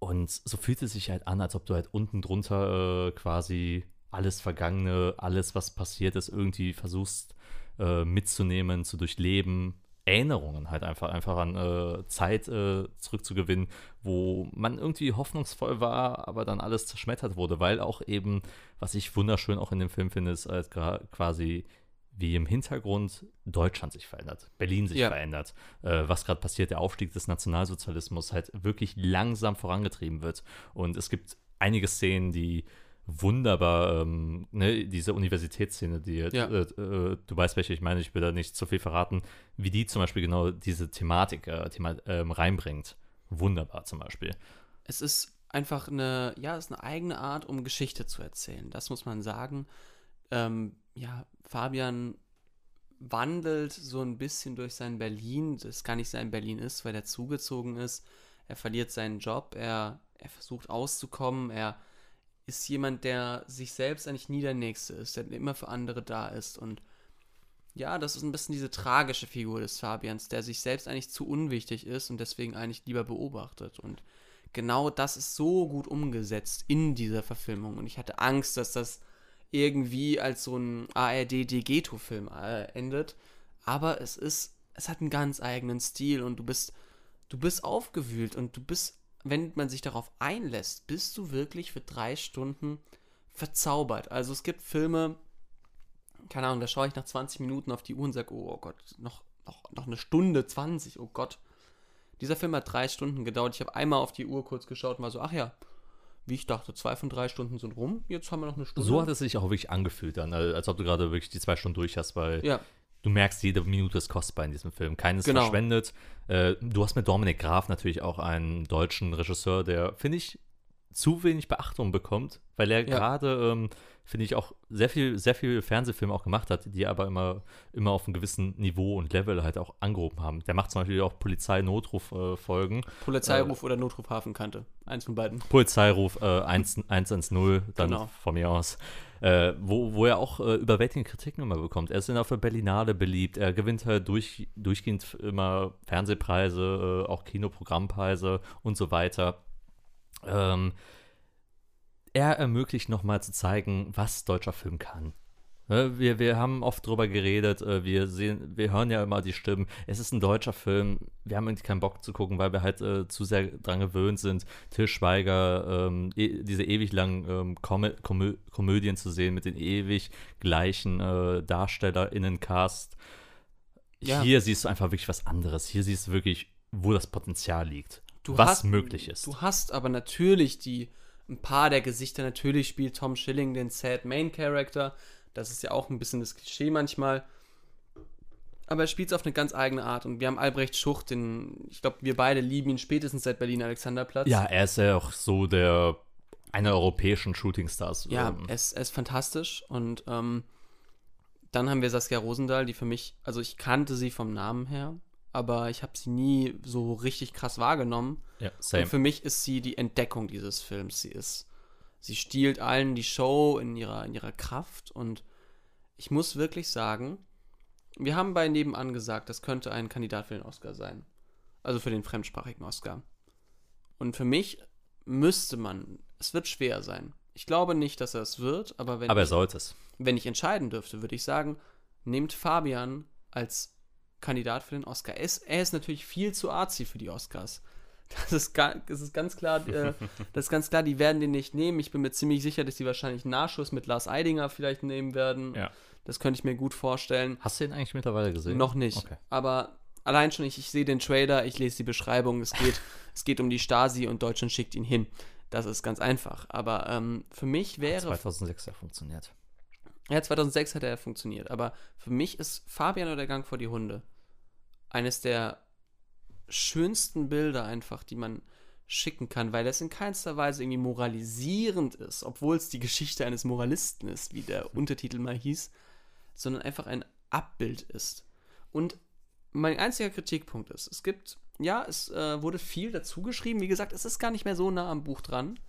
S3: Und so fühlt es sich halt an, als ob du halt unten drunter äh, quasi alles Vergangene, alles, was passiert ist, irgendwie versuchst äh, mitzunehmen, zu durchleben. Erinnerungen halt einfach, einfach an äh, Zeit äh, zurückzugewinnen, wo man irgendwie hoffnungsvoll war, aber dann alles zerschmettert wurde, weil auch eben, was ich wunderschön auch in dem Film finde, ist halt quasi wie im Hintergrund Deutschland sich verändert, Berlin sich ja. verändert, äh, was gerade passiert, der Aufstieg des Nationalsozialismus halt wirklich langsam vorangetrieben wird. Und es gibt einige Szenen, die wunderbar, ähm, ne, diese Universitätsszene, die, ja. äh, äh, du weißt, welche ich meine, ich will da nicht zu viel verraten, wie die zum Beispiel genau diese Thematik äh, Thema, ähm, reinbringt. Wunderbar zum Beispiel.
S1: Es ist einfach eine, ja, es ist eine eigene Art, um Geschichte zu erzählen. Das muss man sagen. Ähm, ja, Fabian wandelt so ein bisschen durch sein Berlin, das gar nicht sein Berlin ist, weil er zugezogen ist. Er verliert seinen Job, er, er versucht auszukommen, er ist jemand, der sich selbst eigentlich nie der Nächste ist, der immer für andere da ist. Und ja, das ist ein bisschen diese tragische Figur des Fabians, der sich selbst eigentlich zu unwichtig ist und deswegen eigentlich lieber beobachtet. Und genau das ist so gut umgesetzt in dieser Verfilmung. Und ich hatte Angst, dass das irgendwie als so ein ARD-Degeto-Film äh, endet. Aber es ist, es hat einen ganz eigenen Stil und du bist, du bist aufgewühlt und du bist, wenn man sich darauf einlässt, bist du wirklich für drei Stunden verzaubert. Also es gibt Filme, keine Ahnung, da schaue ich nach 20 Minuten auf die Uhr und sage, oh, Gott, noch, noch, noch eine Stunde 20, oh Gott. Dieser Film hat drei Stunden gedauert. Ich habe einmal auf die Uhr kurz geschaut und war so, ach ja, wie ich dachte, zwei von drei Stunden sind rum, jetzt haben wir noch eine Stunde.
S3: So hat es sich auch wirklich angefühlt dann, als ob du gerade wirklich die zwei Stunden durch hast, weil
S1: Ja,
S3: du merkst, jede Minute ist kostbar in diesem Film. Keines
S1: Genau.
S3: verschwendet. Äh, du hast mit Dominik Graf natürlich auch einen deutschen Regisseur, der, finde ich, zu wenig Beachtung bekommt, weil er
S1: Ja.
S3: gerade, ähm, finde ich, auch sehr viel, sehr viel Fernsehfilme auch gemacht hat, die aber immer, immer auf einem gewissen Niveau und Level halt auch angehoben haben. Der macht zum Beispiel auch Polizei-Notruf-Folgen.
S1: Polizeiruf oder Notruf Hafenkante. Eins von beiden.
S3: Polizeiruf äh, 1, 110, dann
S1: Genau.
S3: von mir aus. Äh, wo, wo er auch äh, überwältigende Kritiken immer bekommt. Er ist in auf der Berlinale beliebt. Er gewinnt halt durch, durchgehend immer Fernsehpreise, äh, auch Kinoprogrammpreise und so weiter. Ähm, er ermöglicht nochmal zu zeigen, was deutscher Film kann. Ne, Wir, wir haben oft drüber geredet, äh, wir sehen, wir hören ja immer die Stimmen. Es ist ein deutscher Film, wir haben irgendwie keinen Bock zu gucken, weil wir halt äh, zu sehr dran gewöhnt sind, Till Schweiger, ähm, e diese ewig langen ähm, Komö Komö Komödien zu sehen mit den ewig gleichen äh, DarstellerInnen-Cast.
S1: Ja.
S3: Hier siehst du einfach wirklich was anderes. Hier siehst du wirklich, wo das Potenzial liegt.
S1: Du
S3: was
S1: hast-
S3: möglich ist.
S1: Du hast aber natürlich die, ein paar der Gesichter, natürlich spielt Tom Schilling den Sad Main Character. Das ist ja auch ein bisschen das Klischee manchmal. Aber er spielt es auf eine ganz eigene Art. Und wir haben Albrecht Schucht, den, ich glaube, wir beide lieben ihn spätestens seit Berlin-Alexanderplatz.
S3: Ja, er ist ja auch so der einer europäischen Shootingstars.
S1: Ja,
S3: ähm,
S1: er ist, er ist fantastisch. Und ähm, dann haben wir Saskia Rosendahl, die für mich, also ich kannte sie vom Namen her, aber ich habe sie nie so richtig krass wahrgenommen.
S3: ja,
S1: Und
S3: same.
S1: für mich ist sie die Entdeckung dieses Films. Sie ist, sie stiehlt allen die Show in ihrer, in ihrer Kraft und ich muss wirklich sagen, wir haben bei Nebenan gesagt, das könnte ein Kandidat für den Oscar sein. Also für den fremdsprachigen Oscar. Und für mich müsste man, es wird schwer sein. Ich glaube nicht, dass er es wird, aber wenn,
S3: Aber er sollte es.
S1: wenn ich entscheiden dürfte, würde ich sagen, nehmt Fabian als Kandidat für den Oscar. Er ist, er ist natürlich viel zu arzi für die Oscars. Das ist, das ist ganz klar, äh, das ist ganz klar, die werden den nicht nehmen. Ich bin mir ziemlich sicher, dass die wahrscheinlich einen Nachschuss mit Lars Eidinger vielleicht nehmen werden.
S3: Ja.
S1: Das könnte ich mir gut vorstellen.
S3: Hast du ihn eigentlich mittlerweile gesehen?
S1: Noch nicht.
S3: Okay.
S1: Aber allein schon, ich, ich sehe den Trailer, ich lese die Beschreibung, es geht, es geht um die Stasi und Deutschland schickt ihn hin. Das ist ganz einfach. Aber ähm, für mich wäre
S3: 2006 ja funktioniert.
S1: Ja, 2006 hat er funktioniert, aber für mich ist Fabian oder der Gang vor die Hunde eines der schönsten Bilder einfach, die man schicken kann, weil das in keinster Weise irgendwie moralisierend ist, obwohl es die Geschichte eines Moralisten ist, wie der Untertitel mal hieß, sondern einfach ein Abbild ist. Und mein einziger Kritikpunkt ist, es gibt, ja, es äh, wurde viel dazu geschrieben, wie gesagt, es ist gar nicht mehr so nah am Buch dran.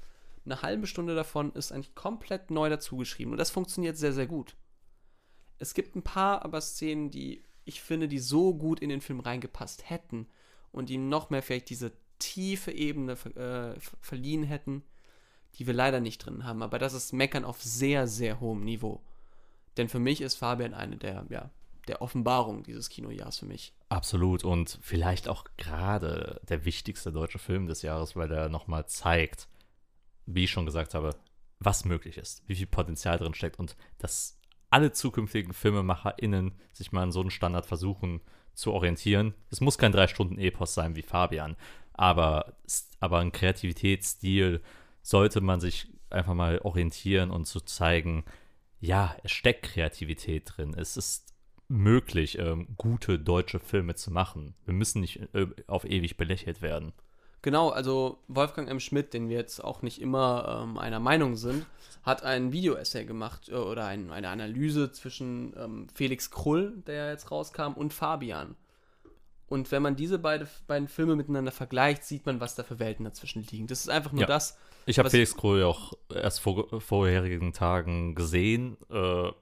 S1: Eine halbe Stunde davon ist eigentlich komplett neu dazu geschrieben und das funktioniert sehr, sehr gut. Es gibt ein paar aber Szenen, die ich finde, die so gut in den Film reingepasst hätten und ihm noch mehr vielleicht diese tiefe Ebene äh, ver- verliehen hätten, die wir leider nicht drin haben. Aber das ist Meckern auf sehr, sehr hohem Niveau. Denn für mich ist Fabian eine der, ja, der Offenbarungen dieses Kinojahrs für mich.
S3: Absolut. Und vielleicht auch gerade der wichtigste deutsche Film des Jahres, weil er nochmal zeigt, wie ich schon gesagt habe, was möglich ist, wie viel Potenzial drin steckt und dass alle zukünftigen FilmemacherInnen sich mal an so einen Standard versuchen zu orientieren. Es muss kein drei Stunden Epos sein wie Fabian, aber, aber ein Kreativitätsstil sollte man sich einfach mal orientieren und zu zeigen, ja, es steckt Kreativität drin. Es ist möglich, ähm, gute deutsche Filme zu machen. Wir müssen nicht äh, auf ewig belächelt werden.
S1: Genau, also Wolfgang M. Schmidt, den wir jetzt auch nicht immer ähm, einer Meinung sind, hat ein Video-Essay gemacht äh, oder ein, eine Analyse zwischen ähm, Felix Krull, der ja jetzt rauskam, und Fabian. Und wenn man diese beide, beiden Filme miteinander vergleicht, sieht man, was da für Welten dazwischen liegen. Das ist einfach nur
S3: Ja.
S1: das.
S3: Ich habe Felix Krull ja auch erst vor vorherigen Tagen gesehen. Äh,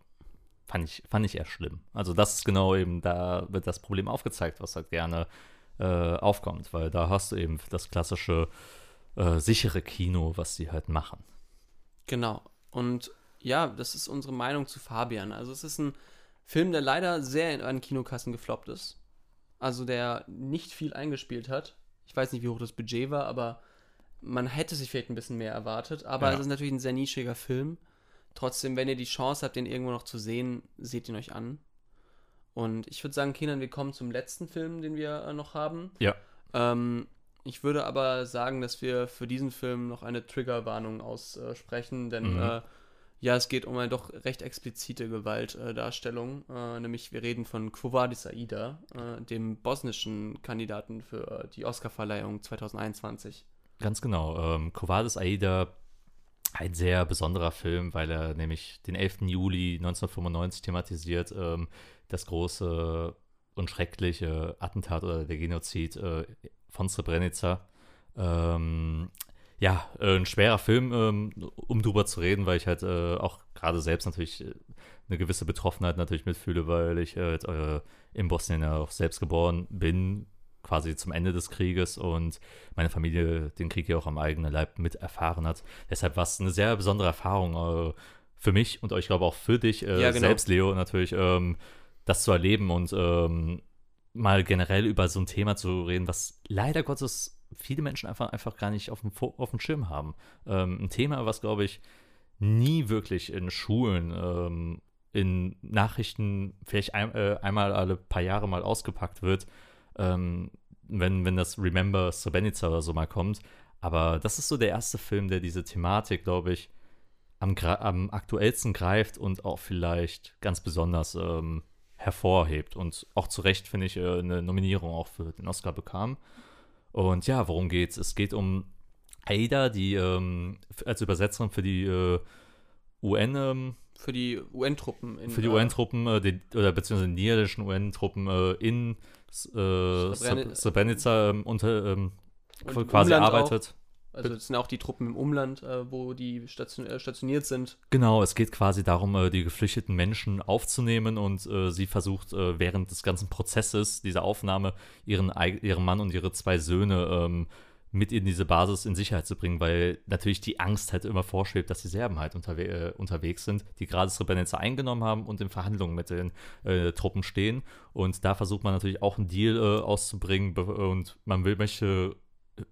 S3: fand, ich, fand ich eher schlimm. Also das ist genau eben, da wird das Problem aufgezeigt, was halt gerne äh, aufkommt, weil da hast du eben das klassische äh, sichere Kino, was sie halt machen.
S1: Genau. Und ja, das ist unsere Meinung zu Fabian. Also es ist ein Film, der leider sehr in an Kinokassen gefloppt ist. Also der nicht viel eingespielt hat. Ich weiß nicht, wie hoch das Budget war, aber man hätte sich vielleicht ein bisschen mehr erwartet. Aber
S3: Ja.
S1: es ist natürlich ein sehr nischiger Film, Trotzdem, wenn ihr die Chance habt, den irgendwo noch zu sehen, seht ihn euch an. Und ich würde sagen, Kindern, wir kommen zum letzten Film, den wir äh, noch haben.
S3: Ja.
S1: Ähm, ich würde aber sagen, dass wir für diesen Film noch eine Triggerwarnung aussprechen, denn
S3: Mhm.
S1: äh, ja, es geht um eine doch recht explizite Gewaltdarstellung. Äh, nämlich wir reden von Quo Vadis Aida, äh, dem bosnischen Kandidaten für die Oscarverleihung 2021.
S3: Ganz genau. Ähm, Covades Aida, ein sehr besonderer Film, weil er nämlich den 11. Juli 1995 thematisiert, ähm, das große und schreckliche Attentat oder der Genozid äh, von Srebrenica. Ähm, ja, äh, ein schwerer Film, ähm, um drüber zu reden, weil ich halt äh, auch gerade selbst natürlich äh, eine gewisse Betroffenheit natürlich mitfühle, weil ich äh, jetzt, äh, in Bosnien ja auch selbst geboren bin, quasi zum Ende des Krieges und meine Familie den Krieg ja auch am eigenen Leib mit erfahren hat. Deshalb war es eine sehr besondere Erfahrung äh, für mich und ich glaube auch für dich äh,
S1: Ja, genau.
S3: selbst, Leo, natürlich, ähm, das zu erleben und ähm, mal generell über so ein Thema zu reden, was leider Gottes viele Menschen einfach, einfach gar nicht auf dem, auf dem Schirm haben. Ähm, ein Thema, was, glaube ich, nie wirklich in Schulen, ähm, in Nachrichten vielleicht ein, äh, einmal alle paar Jahre mal ausgepackt wird, ähm, wenn, wenn das Remember Srebrenica oder so mal kommt. Aber das ist so der erste Film, der diese Thematik, glaube ich, am, am aktuellsten greift und auch vielleicht ganz besonders ähm, hervorhebt. Und auch zu Recht, finde ich, äh, eine Nominierung auch für den Oscar bekam. Und ja, worum geht's? Es geht um Aida, die ähm, als Übersetzerin für die äh, UN, ähm,
S1: Für die UN-Truppen.
S3: für die
S1: äh,
S3: UN-Truppen, äh, die, oder beziehungsweise die niederländischen UN-Truppen äh, in äh,
S1: Srebreni-
S3: Sre- Srebrenica ähm, unter, ähm, quasi arbeitet.
S1: Auch. Also das sind auch die Truppen im Umland, äh, wo die station äh, stationiert sind.
S3: Genau, es geht quasi darum, äh, die geflüchteten Menschen aufzunehmen und äh, sie versucht äh, während des ganzen Prozesses dieser Aufnahme ihren, ihren Mann und ihre zwei Söhne ähm, mit in diese Basis in Sicherheit zu bringen, weil natürlich die Angst halt immer vorschwebt, dass die Serben halt unterwe äh, unterwegs sind, die gerade Srebrenica eingenommen haben und in Verhandlungen mit den äh, Truppen stehen. Und da versucht man natürlich auch einen Deal äh, auszubringen und man will möchte äh,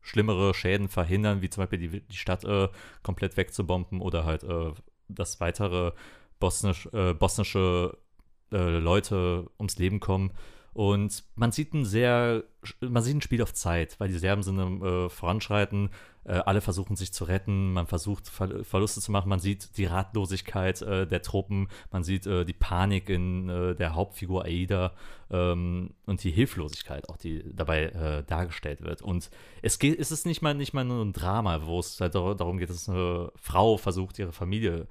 S3: schlimmere Schäden verhindern, wie zum Beispiel die, die Stadt äh, komplett wegzubomben oder halt äh, dass weitere bosnisch, bosnische Leute ums Leben kommen. Und man sieht ein sehr, man sieht ein Spiel auf Zeit, weil die Serben sind im äh, Voranschreiten, äh, alle versuchen sich zu retten, man versucht Ver Verluste zu machen, man sieht die Ratlosigkeit äh, der Truppen, man sieht äh, die Panik in äh, der Hauptfigur Aida ähm, und die Hilflosigkeit auch, die dabei äh, dargestellt wird. Und es geht, es ist nicht mal, nicht mal nur ein Drama, wo es halt dar- darum geht, dass eine Frau versucht, ihre Familie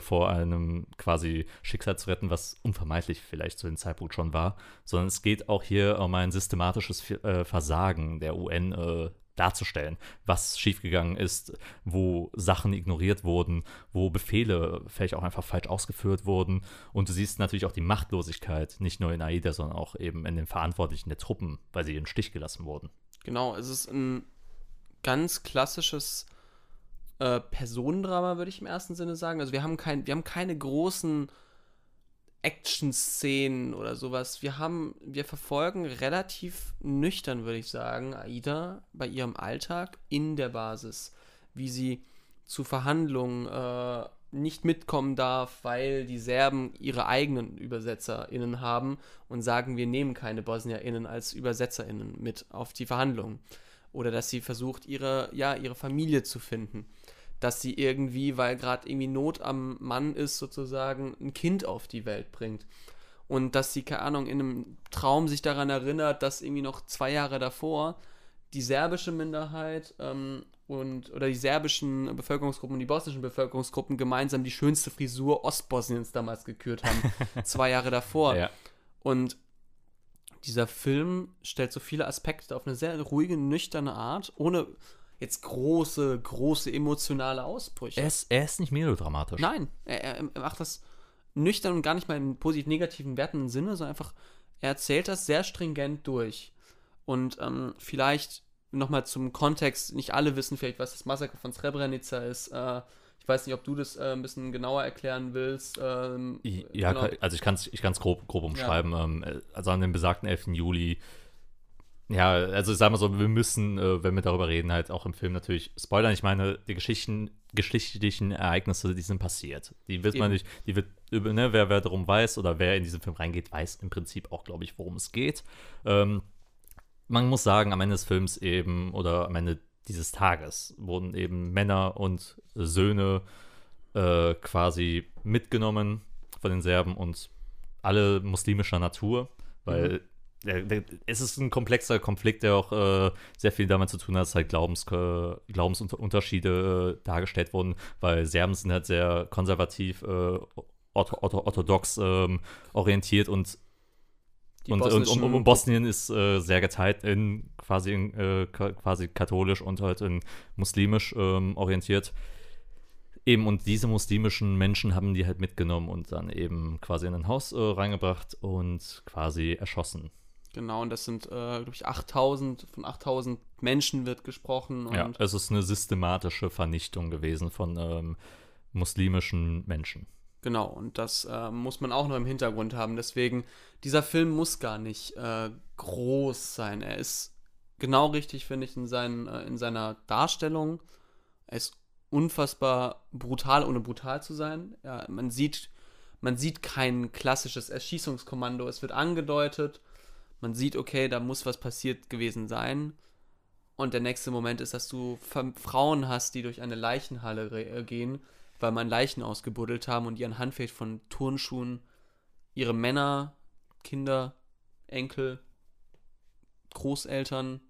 S3: vor einem quasi Schicksal zu retten, was unvermeidlich vielleicht zu dem Zeitpunkt schon war, sondern es geht auch hier um ein systematisches Versagen der UN darzustellen, was schiefgegangen ist, wo Sachen ignoriert wurden, wo Befehle vielleicht auch einfach falsch ausgeführt wurden. Und du siehst natürlich auch die Machtlosigkeit, nicht nur in AIDA, sondern auch eben in den Verantwortlichen der Truppen, weil sie im Stich gelassen wurden.
S1: Genau, es ist ein ganz klassisches äh, Personendrama, würde ich im ersten Sinne sagen. Also wir haben, kein, wir haben keine großen Action-Szenen oder sowas. Wir haben, wir verfolgen relativ nüchtern, würde ich sagen, Aida bei ihrem Alltag in der Basis, wie sie zu Verhandlungen äh, nicht mitkommen darf, weil die Serben ihre eigenen ÜbersetzerInnen haben und sagen, wir nehmen keine BosnierInnen als ÜbersetzerInnen mit auf die Verhandlungen. Oder dass sie versucht, ihre, ja, ihre Familie zu finden. Dass sie irgendwie, weil gerade irgendwie Not am Mann ist, sozusagen ein Kind auf die Welt bringt. Und dass sie, keine Ahnung, in einem Traum sich daran erinnert, dass irgendwie noch zwei Jahre davor die serbische Minderheit ähm, und oder die serbischen Bevölkerungsgruppen und die bosnischen Bevölkerungsgruppen gemeinsam die schönste Frisur Ostbosniens damals gekürt haben. zwei Jahre davor.
S3: Ja.
S1: Und dieser Film stellt so viele Aspekte auf eine sehr ruhige, nüchterne Art, ohne jetzt große, große emotionale Ausbrüche.
S3: Er ist, er ist nicht melodramatisch.
S1: Nein, er, er, macht das nüchtern und gar nicht mal im positiv-negativen, wertenden Sinne, sondern einfach, er erzählt das sehr stringent durch. Und ähm, vielleicht nochmal zum Kontext, nicht alle wissen vielleicht, was das Massaker von Srebrenica ist. Äh, ich weiß nicht, ob du das äh, ein bisschen genauer erklären willst. Ähm,
S3: Ja,
S1: genau.
S3: also ich kann es ich kann's grob, grob umschreiben. Ähm, also an dem besagten 11. Juli ja, also ich sag mal so, wir müssen, äh, wenn wir darüber reden, halt auch im Film natürlich spoilern. Ich meine, die Geschichten, geschichtlichen Ereignisse, die sind passiert. Die wird man
S1: Eben.
S3: nicht, die wird, ne, wer, wer darum weiß oder wer in diesen Film reingeht, weiß im Prinzip auch, glaube ich, worum es geht. Ähm, man muss sagen, am Ende des Films eben oder am Ende dieses Tages wurden eben Männer und Söhne äh, quasi mitgenommen von den Serben und alle muslimischer Natur, weil der, es ist ein komplexer Konflikt, der auch äh, sehr viel damit zu tun hat, dass halt Glaubens, äh, Glaubensunterschiede äh, dargestellt wurden, weil Serben sind halt sehr konservativ, äh, ortho, ortho, orthodox ähm, orientiert und
S1: Die
S3: und, und, und, und Bosnien ist äh, sehr geteilt in quasi, in, äh, quasi katholisch und halt in muslimisch ähm, orientiert. Eben, und diese muslimischen Menschen haben die halt mitgenommen und dann eben quasi in ein Haus äh, reingebracht und quasi erschossen.
S1: Genau, und das sind, äh, glaube ich, 8000, von 8000 Menschen wird gesprochen.
S3: Ja, es ist eine systematische Vernichtung gewesen von ähm, muslimischen Menschen.
S1: Genau, und das äh, muss man auch noch im Hintergrund haben. Deswegen, dieser Film muss gar nicht äh, groß sein. Er ist genau richtig, finde ich, in, seinen, äh, in seiner Darstellung. Er ist unfassbar brutal, ohne brutal zu sein. Ja, man sieht, man sieht kein klassisches Erschießungskommando. Es wird angedeutet. Man sieht, okay, da muss was passiert gewesen sein. Und der nächste Moment ist, dass du Frauen hast, die durch eine Leichenhalle äh, gehen, weil man Leichen ausgebuddelt haben und ihren Handfeld von Turnschuhen ihre Männer, Kinder, Enkel, Großeltern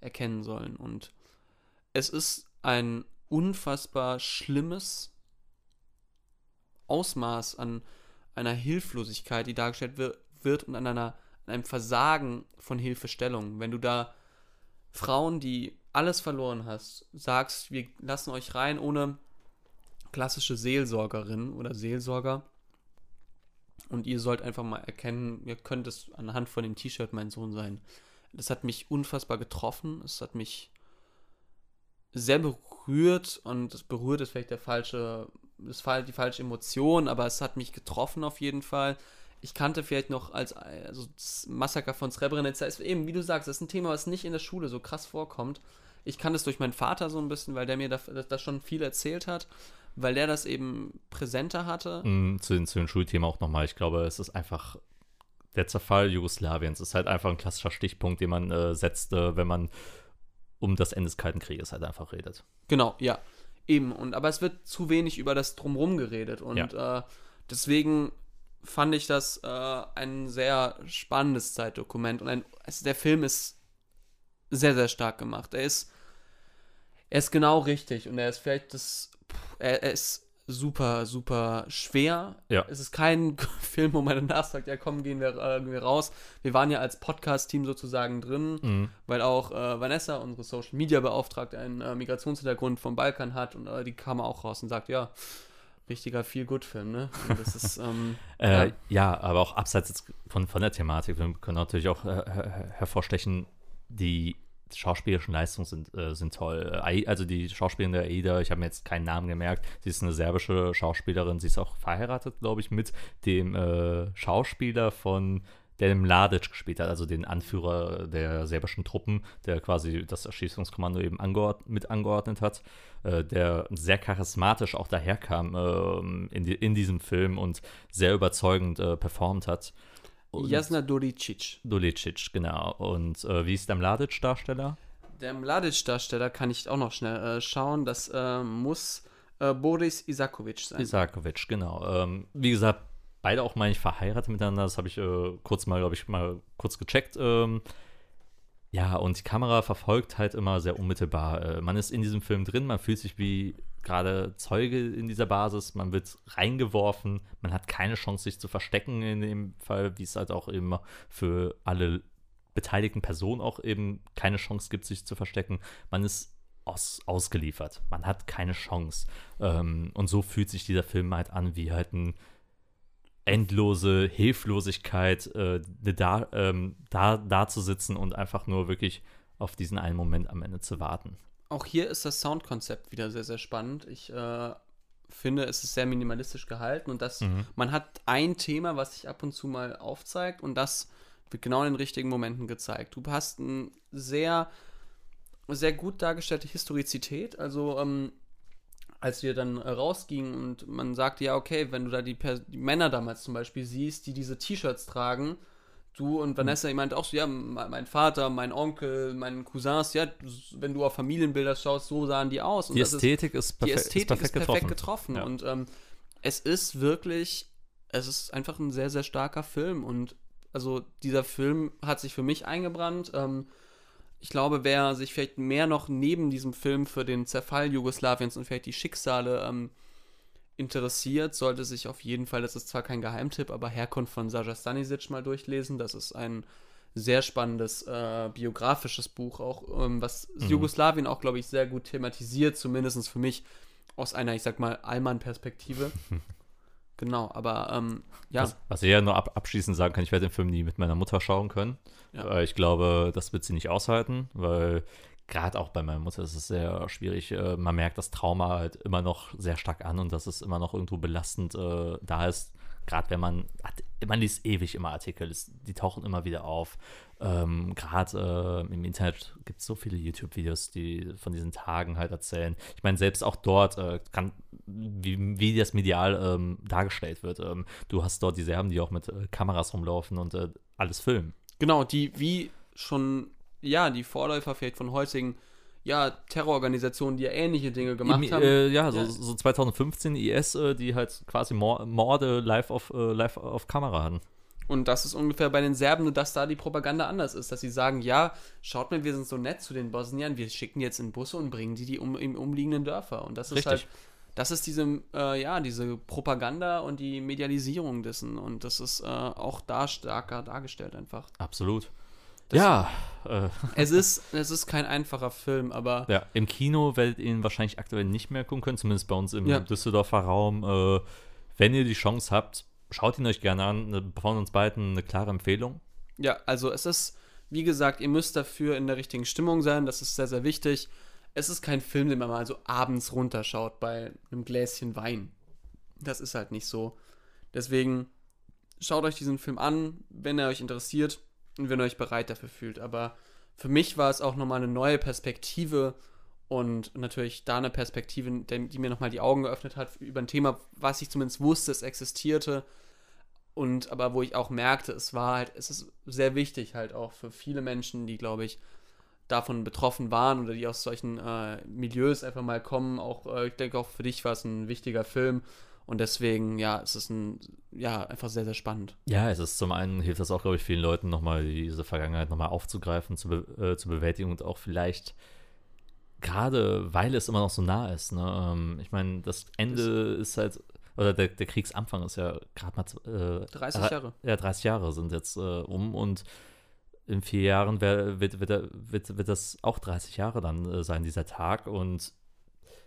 S1: erkennen sollen. Und es ist ein unfassbar schlimmes Ausmaß an einer Hilflosigkeit, die dargestellt wir- wird und an, einer, an einem Versagen von Hilfestellung. Wenn du da Frauen, die alles verloren hast, sagst, wir lassen euch rein ohne klassische Seelsorgerin oder Seelsorger und ihr sollt einfach mal erkennen, ihr könnt es anhand von dem T-Shirt mein Sohn sein. Das hat mich unfassbar getroffen, es hat mich sehr berührt und es berührt ist vielleicht der falsche, das die falsche Emotion, aber es hat mich getroffen auf jeden Fall. Ich kannte vielleicht noch als also das Massaker von Srebrenica ist eben, wie du sagst, das ist ein Thema, was nicht in der Schule so krass vorkommt. Ich kannte es durch meinen Vater so ein bisschen, weil der mir da, da schon viel erzählt hat, weil der das eben präsenter hatte.
S3: Mm, Zu den, zu den Schulthemen auch nochmal. Ich glaube, es ist einfach der Zerfall Jugoslawiens. ist halt einfach ein klassischer Stichpunkt, den man äh, setzt, äh, wenn man um das Ende des Kalten Krieges halt einfach redet.
S1: Genau, ja. Eben. Und, aber es wird zu wenig über das Drumrum geredet. Und äh, deswegen fand ich das äh, ein sehr spannendes Zeitdokument. Und ein, also der Film ist sehr, sehr stark gemacht. Er ist, er ist genau richtig. Und er ist vielleicht das. Er, er ist super, super schwer.
S3: Ja.
S1: Es ist kein Film, wo man danach sagt, ja komm, gehen wir, äh, gehen wir raus. Wir waren ja als Podcast-Team sozusagen drin
S3: Mhm.
S1: weil auch äh, Vanessa, unsere Social Media Beauftragte, einen äh, Migrationshintergrund vom Balkan hat und äh, die kam auch raus und sagt, ja, richtiger Feel-Good-Film, ne? Und das ist, ähm,
S3: Äh,
S1: ja.
S3: ja. aber auch abseits von, von der Thematik, wir können natürlich auch äh, her- hervorstechen, die schauspielerischen Leistungen sind, äh, sind toll. Äh, also die Schauspielerin der Aida, ich habe mir jetzt keinen Namen gemerkt, sie ist eine serbische Schauspielerin, sie ist auch verheiratet, glaube ich, mit dem äh, Schauspieler von der den Mladic gespielt hat, also den Anführer der serbischen Truppen, der quasi das Erschießungskommando eben angeord mit angeordnet hat, äh, der sehr charismatisch auch daherkam ähm, in, die, in diesem Film und sehr überzeugend äh, performt hat. Und
S1: Jasna Doricic.
S3: Dolicic, genau. Und äh, wie ist der Mladic-Darsteller?
S1: Der Mladic-Darsteller kann ich auch noch schnell äh, schauen, das äh, muss äh, Boris Isakovic sein.
S3: Isakovic, genau. Ähm, wie gesagt, beide auch, meine ich, verheiratet miteinander. Das habe ich äh, kurz mal, glaube ich, mal kurz gecheckt. Ähm, ja, und die Kamera verfolgt halt immer sehr unmittelbar. Äh, man ist in diesem Film drin, man fühlt sich wie gerade Zeuge in dieser Basis, man wird reingeworfen, man hat keine Chance, sich zu verstecken in dem Fall, wie es halt auch eben für alle beteiligten Personen auch eben keine Chance gibt, sich zu verstecken. Man ist aus, ausgeliefert. Man hat keine Chance. Ähm, und so fühlt sich dieser Film halt an, wie halt ein endlose Hilflosigkeit, äh, ne da, ähm, da, da zu sitzen und einfach nur wirklich auf diesen einen Moment am Ende zu warten.
S1: Auch hier ist das Soundkonzept wieder sehr, sehr spannend. Ich äh, finde, es ist sehr minimalistisch gehalten und das,
S3: Mhm.
S1: man hat ein Thema, was sich ab und zu mal aufzeigt und das wird genau in den richtigen Momenten gezeigt. Du hast eine sehr, sehr gut dargestellte Historizität. Also, ähm, als wir dann äh, rausgingen und man sagte, ja, okay, wenn du da die, die Männer damals zum Beispiel siehst, die diese T-Shirts tragen, du und Vanessa, ich meinte auch so, ja, mein Vater, mein Onkel, mein Cousins, ja, wenn du auf Familienbilder schaust, so sahen die aus. Und
S3: die Ästhetik ist, ist,
S1: perfekt, die Ästhetik
S3: ist perfekt,
S1: ist perfekt getroffen.
S3: getroffen. Ja.
S1: Und ähm, es ist wirklich, es ist einfach ein sehr, sehr starker Film. Und also dieser Film hat sich für mich eingebrannt. Ähm, ich glaube, wer sich vielleicht mehr noch neben diesem Film für den Zerfall Jugoslawiens und vielleicht die Schicksale ähm, interessiert, sollte sich auf jeden Fall, das ist zwar kein Geheimtipp, aber Herkunft von Saja Stanisic mal durchlesen. Das ist ein sehr spannendes äh, biografisches Buch, auch ähm, was mhm. Jugoslawien auch, glaube ich, sehr gut thematisiert, zumindest für mich aus einer, ich sag mal, Allmann-Perspektive. genau, aber ähm, ja.
S3: Was, was ich ja nur ab, abschließend sagen kann, ich werde den Film nie mit meiner Mutter schauen können. Ja. ich glaube, das wird sie nicht aushalten, weil gerade auch bei meiner Mutter ist es sehr schwierig. Äh, man merkt das Trauma halt immer noch sehr stark an und dass es immer noch irgendwo belastend äh, da ist. Gerade wenn man, man liest ewig immer Artikel, die tauchen immer wieder auf. Ähm, Gerade äh, im Internet gibt es so viele YouTube-Videos, die von diesen Tagen halt erzählen. Ich meine, selbst auch dort äh, kann, wie, wie das medial ähm, dargestellt wird. Ähm, du hast dort die Serben, die auch mit äh, Kameras rumlaufen und äh, alles filmen.
S1: Genau, die wie schon, ja, die Vorläufer vielleicht von heutigen ja, Terrororganisationen, die ja ähnliche Dinge gemacht
S3: Im,
S1: haben.
S3: Äh, ja, so, so, 2015 IS, äh, die halt quasi Morde live auf, äh, live auf Kamera hatten.
S1: Und das ist ungefähr bei den Serben, nur dass da die Propaganda anders ist, dass sie sagen, ja, schaut mal, wir sind so nett zu den Bosniern, wir schicken jetzt in Busse und bringen die, die um, im umliegenden Dörfer. Und das ist
S3: Richtig.
S1: halt, das ist diese, äh, ja, diese Propaganda und die Medialisierung dessen. Und das ist äh, auch da stärker dargestellt einfach.
S3: Absolut. Das ja.
S1: Äh. Es, ist, es ist kein einfacher Film, aber.
S3: Ja, im Kino werdet ihr ihn wahrscheinlich aktuell nicht mehr gucken können, zumindest bei uns im ja. Düsseldorfer Raum. Äh, wenn ihr die Chance habt, schaut ihn euch gerne an. Von uns beiden eine klare Empfehlung.
S1: Ja, also es ist, wie gesagt, ihr müsst dafür in der richtigen Stimmung sein. Das ist sehr, sehr wichtig. Es ist kein Film, den man mal so abends runterschaut bei einem Gläschen Wein. Das ist halt nicht so. Deswegen schaut euch diesen Film an, wenn er euch interessiert und wenn ihr euch bereit dafür fühlt. Aber für mich war es auch nochmal eine neue Perspektive und natürlich da eine Perspektive, die mir nochmal die Augen geöffnet hat über ein Thema, was ich zumindest wusste, es existierte. Und aber wo ich auch merkte, es war halt, es ist sehr wichtig halt auch für viele Menschen, die, glaube ich, davon betroffen waren oder die aus solchen äh, Milieus einfach mal kommen. Auch, äh, ich denke auch für dich war es ein wichtiger Film. Und deswegen, ja, es ist ein, ja, einfach sehr, sehr spannend.
S3: Ja, es ist zum einen hilft das auch, glaube ich, vielen Leuten nochmal diese Vergangenheit nochmal aufzugreifen, zu, be äh, zu bewältigen und auch vielleicht gerade, weil es immer noch so nah ist. Ne? Ähm, ich meine, das Ende das ist halt, oder der, der Kriegsanfang ist ja gerade
S1: mal äh, 30 Jahre.
S3: Ja, 30 Jahre sind jetzt äh, um und in vier Jahren wär, wird, wird, wird, wird das auch 30 Jahre dann äh, sein, dieser Tag. Und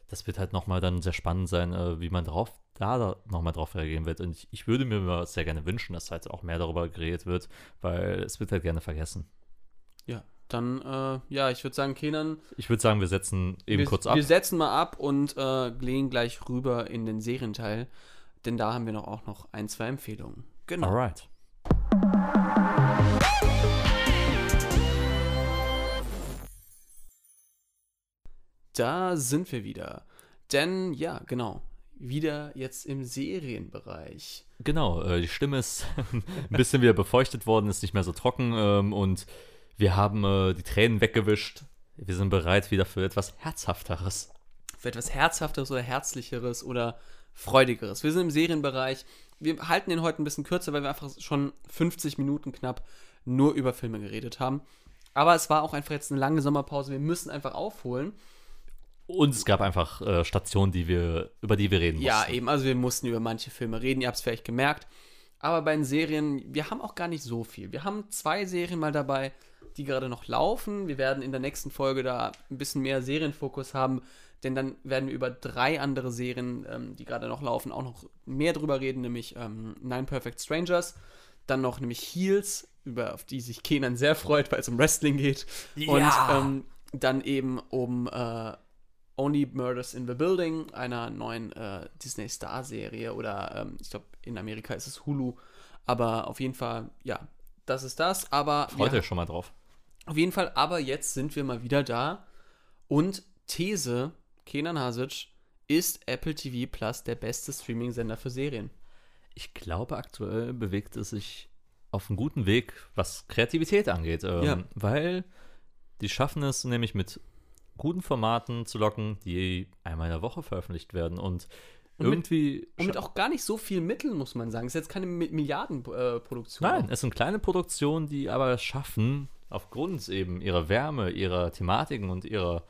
S3: das wird halt nochmal dann sehr spannend sein, äh, wie man drauf, da nochmal drauf reagieren wird. Und ich, ich würde mir sehr gerne wünschen, dass halt auch mehr darüber geredet wird, weil es wird halt gerne vergessen.
S1: Ja, dann, äh, ja, ich würde sagen, Kenan.
S3: Ich würde sagen, wir setzen eben
S1: wir,
S3: kurz ab.
S1: Wir setzen mal ab und äh, gehen gleich rüber in den Serienteil, denn da haben wir noch auch noch ein, zwei Empfehlungen.
S3: Genau. Alright.
S1: Da sind wir wieder. Denn, ja, genau, wieder jetzt im Serienbereich.
S3: Genau, äh, die Stimme ist ein bisschen wieder befeuchtet worden, ist nicht mehr so trocken ähm, und wir haben äh, die Tränen weggewischt. Wir sind bereit wieder für etwas Herzhafteres.
S1: Für etwas Herzhafteres oder Herzlicheres oder Freudigeres. Wir sind im Serienbereich. Wir halten den heute ein bisschen kürzer, weil wir einfach schon 50 Minuten knapp nur über Filme geredet haben. Aber es war auch einfach jetzt eine lange Sommerpause. Wir müssen einfach aufholen.
S3: Und es gab einfach äh, Stationen, die wir, über die wir reden
S1: mussten. Ja, eben, also wir mussten über manche Filme reden, ihr habt es vielleicht gemerkt. Aber bei den Serien, wir haben auch gar nicht so viel. Wir haben zwei Serien mal dabei, die gerade noch laufen. Wir werden in der nächsten Folge da ein bisschen mehr Serienfokus haben, denn dann werden wir über drei andere Serien, ähm, die gerade noch laufen, auch noch mehr drüber reden, nämlich ähm, Nine Perfect Strangers, dann noch nämlich Heels, über, auf die sich Kenan sehr freut, weil es um Wrestling geht. Ja. Und ähm, dann eben um äh, Only Murders in the Building, einer neuen äh, Disney Star Serie oder ähm, ich glaube in Amerika ist es Hulu, aber auf jeden Fall, ja, das ist das. Aber
S3: Freut
S1: wir-
S3: euch schon mal drauf.
S1: auf jeden Fall, aber jetzt sind wir mal wieder da. Und These, Kenan Hasic, ist Apple TV Plus der beste Streaming-Sender für Serien.
S3: Ich glaube, aktuell bewegt es sich auf einem guten Weg, was Kreativität angeht. Ähm,
S1: Ja.
S3: Weil die schaffen es nämlich mit guten Formaten zu locken, die einmal in der Woche veröffentlicht werden. Und,
S1: Und mit-
S3: irgendwie.
S1: Und mit auch gar nicht so viel Mitteln, muss man sagen. Es ist jetzt keine Mi- Milliardenproduktion.
S3: Nein, es sind kleine Produktionen, die aber es schaffen, aufgrund eben ihrer Wärme, ihrer Thematiken und ihrer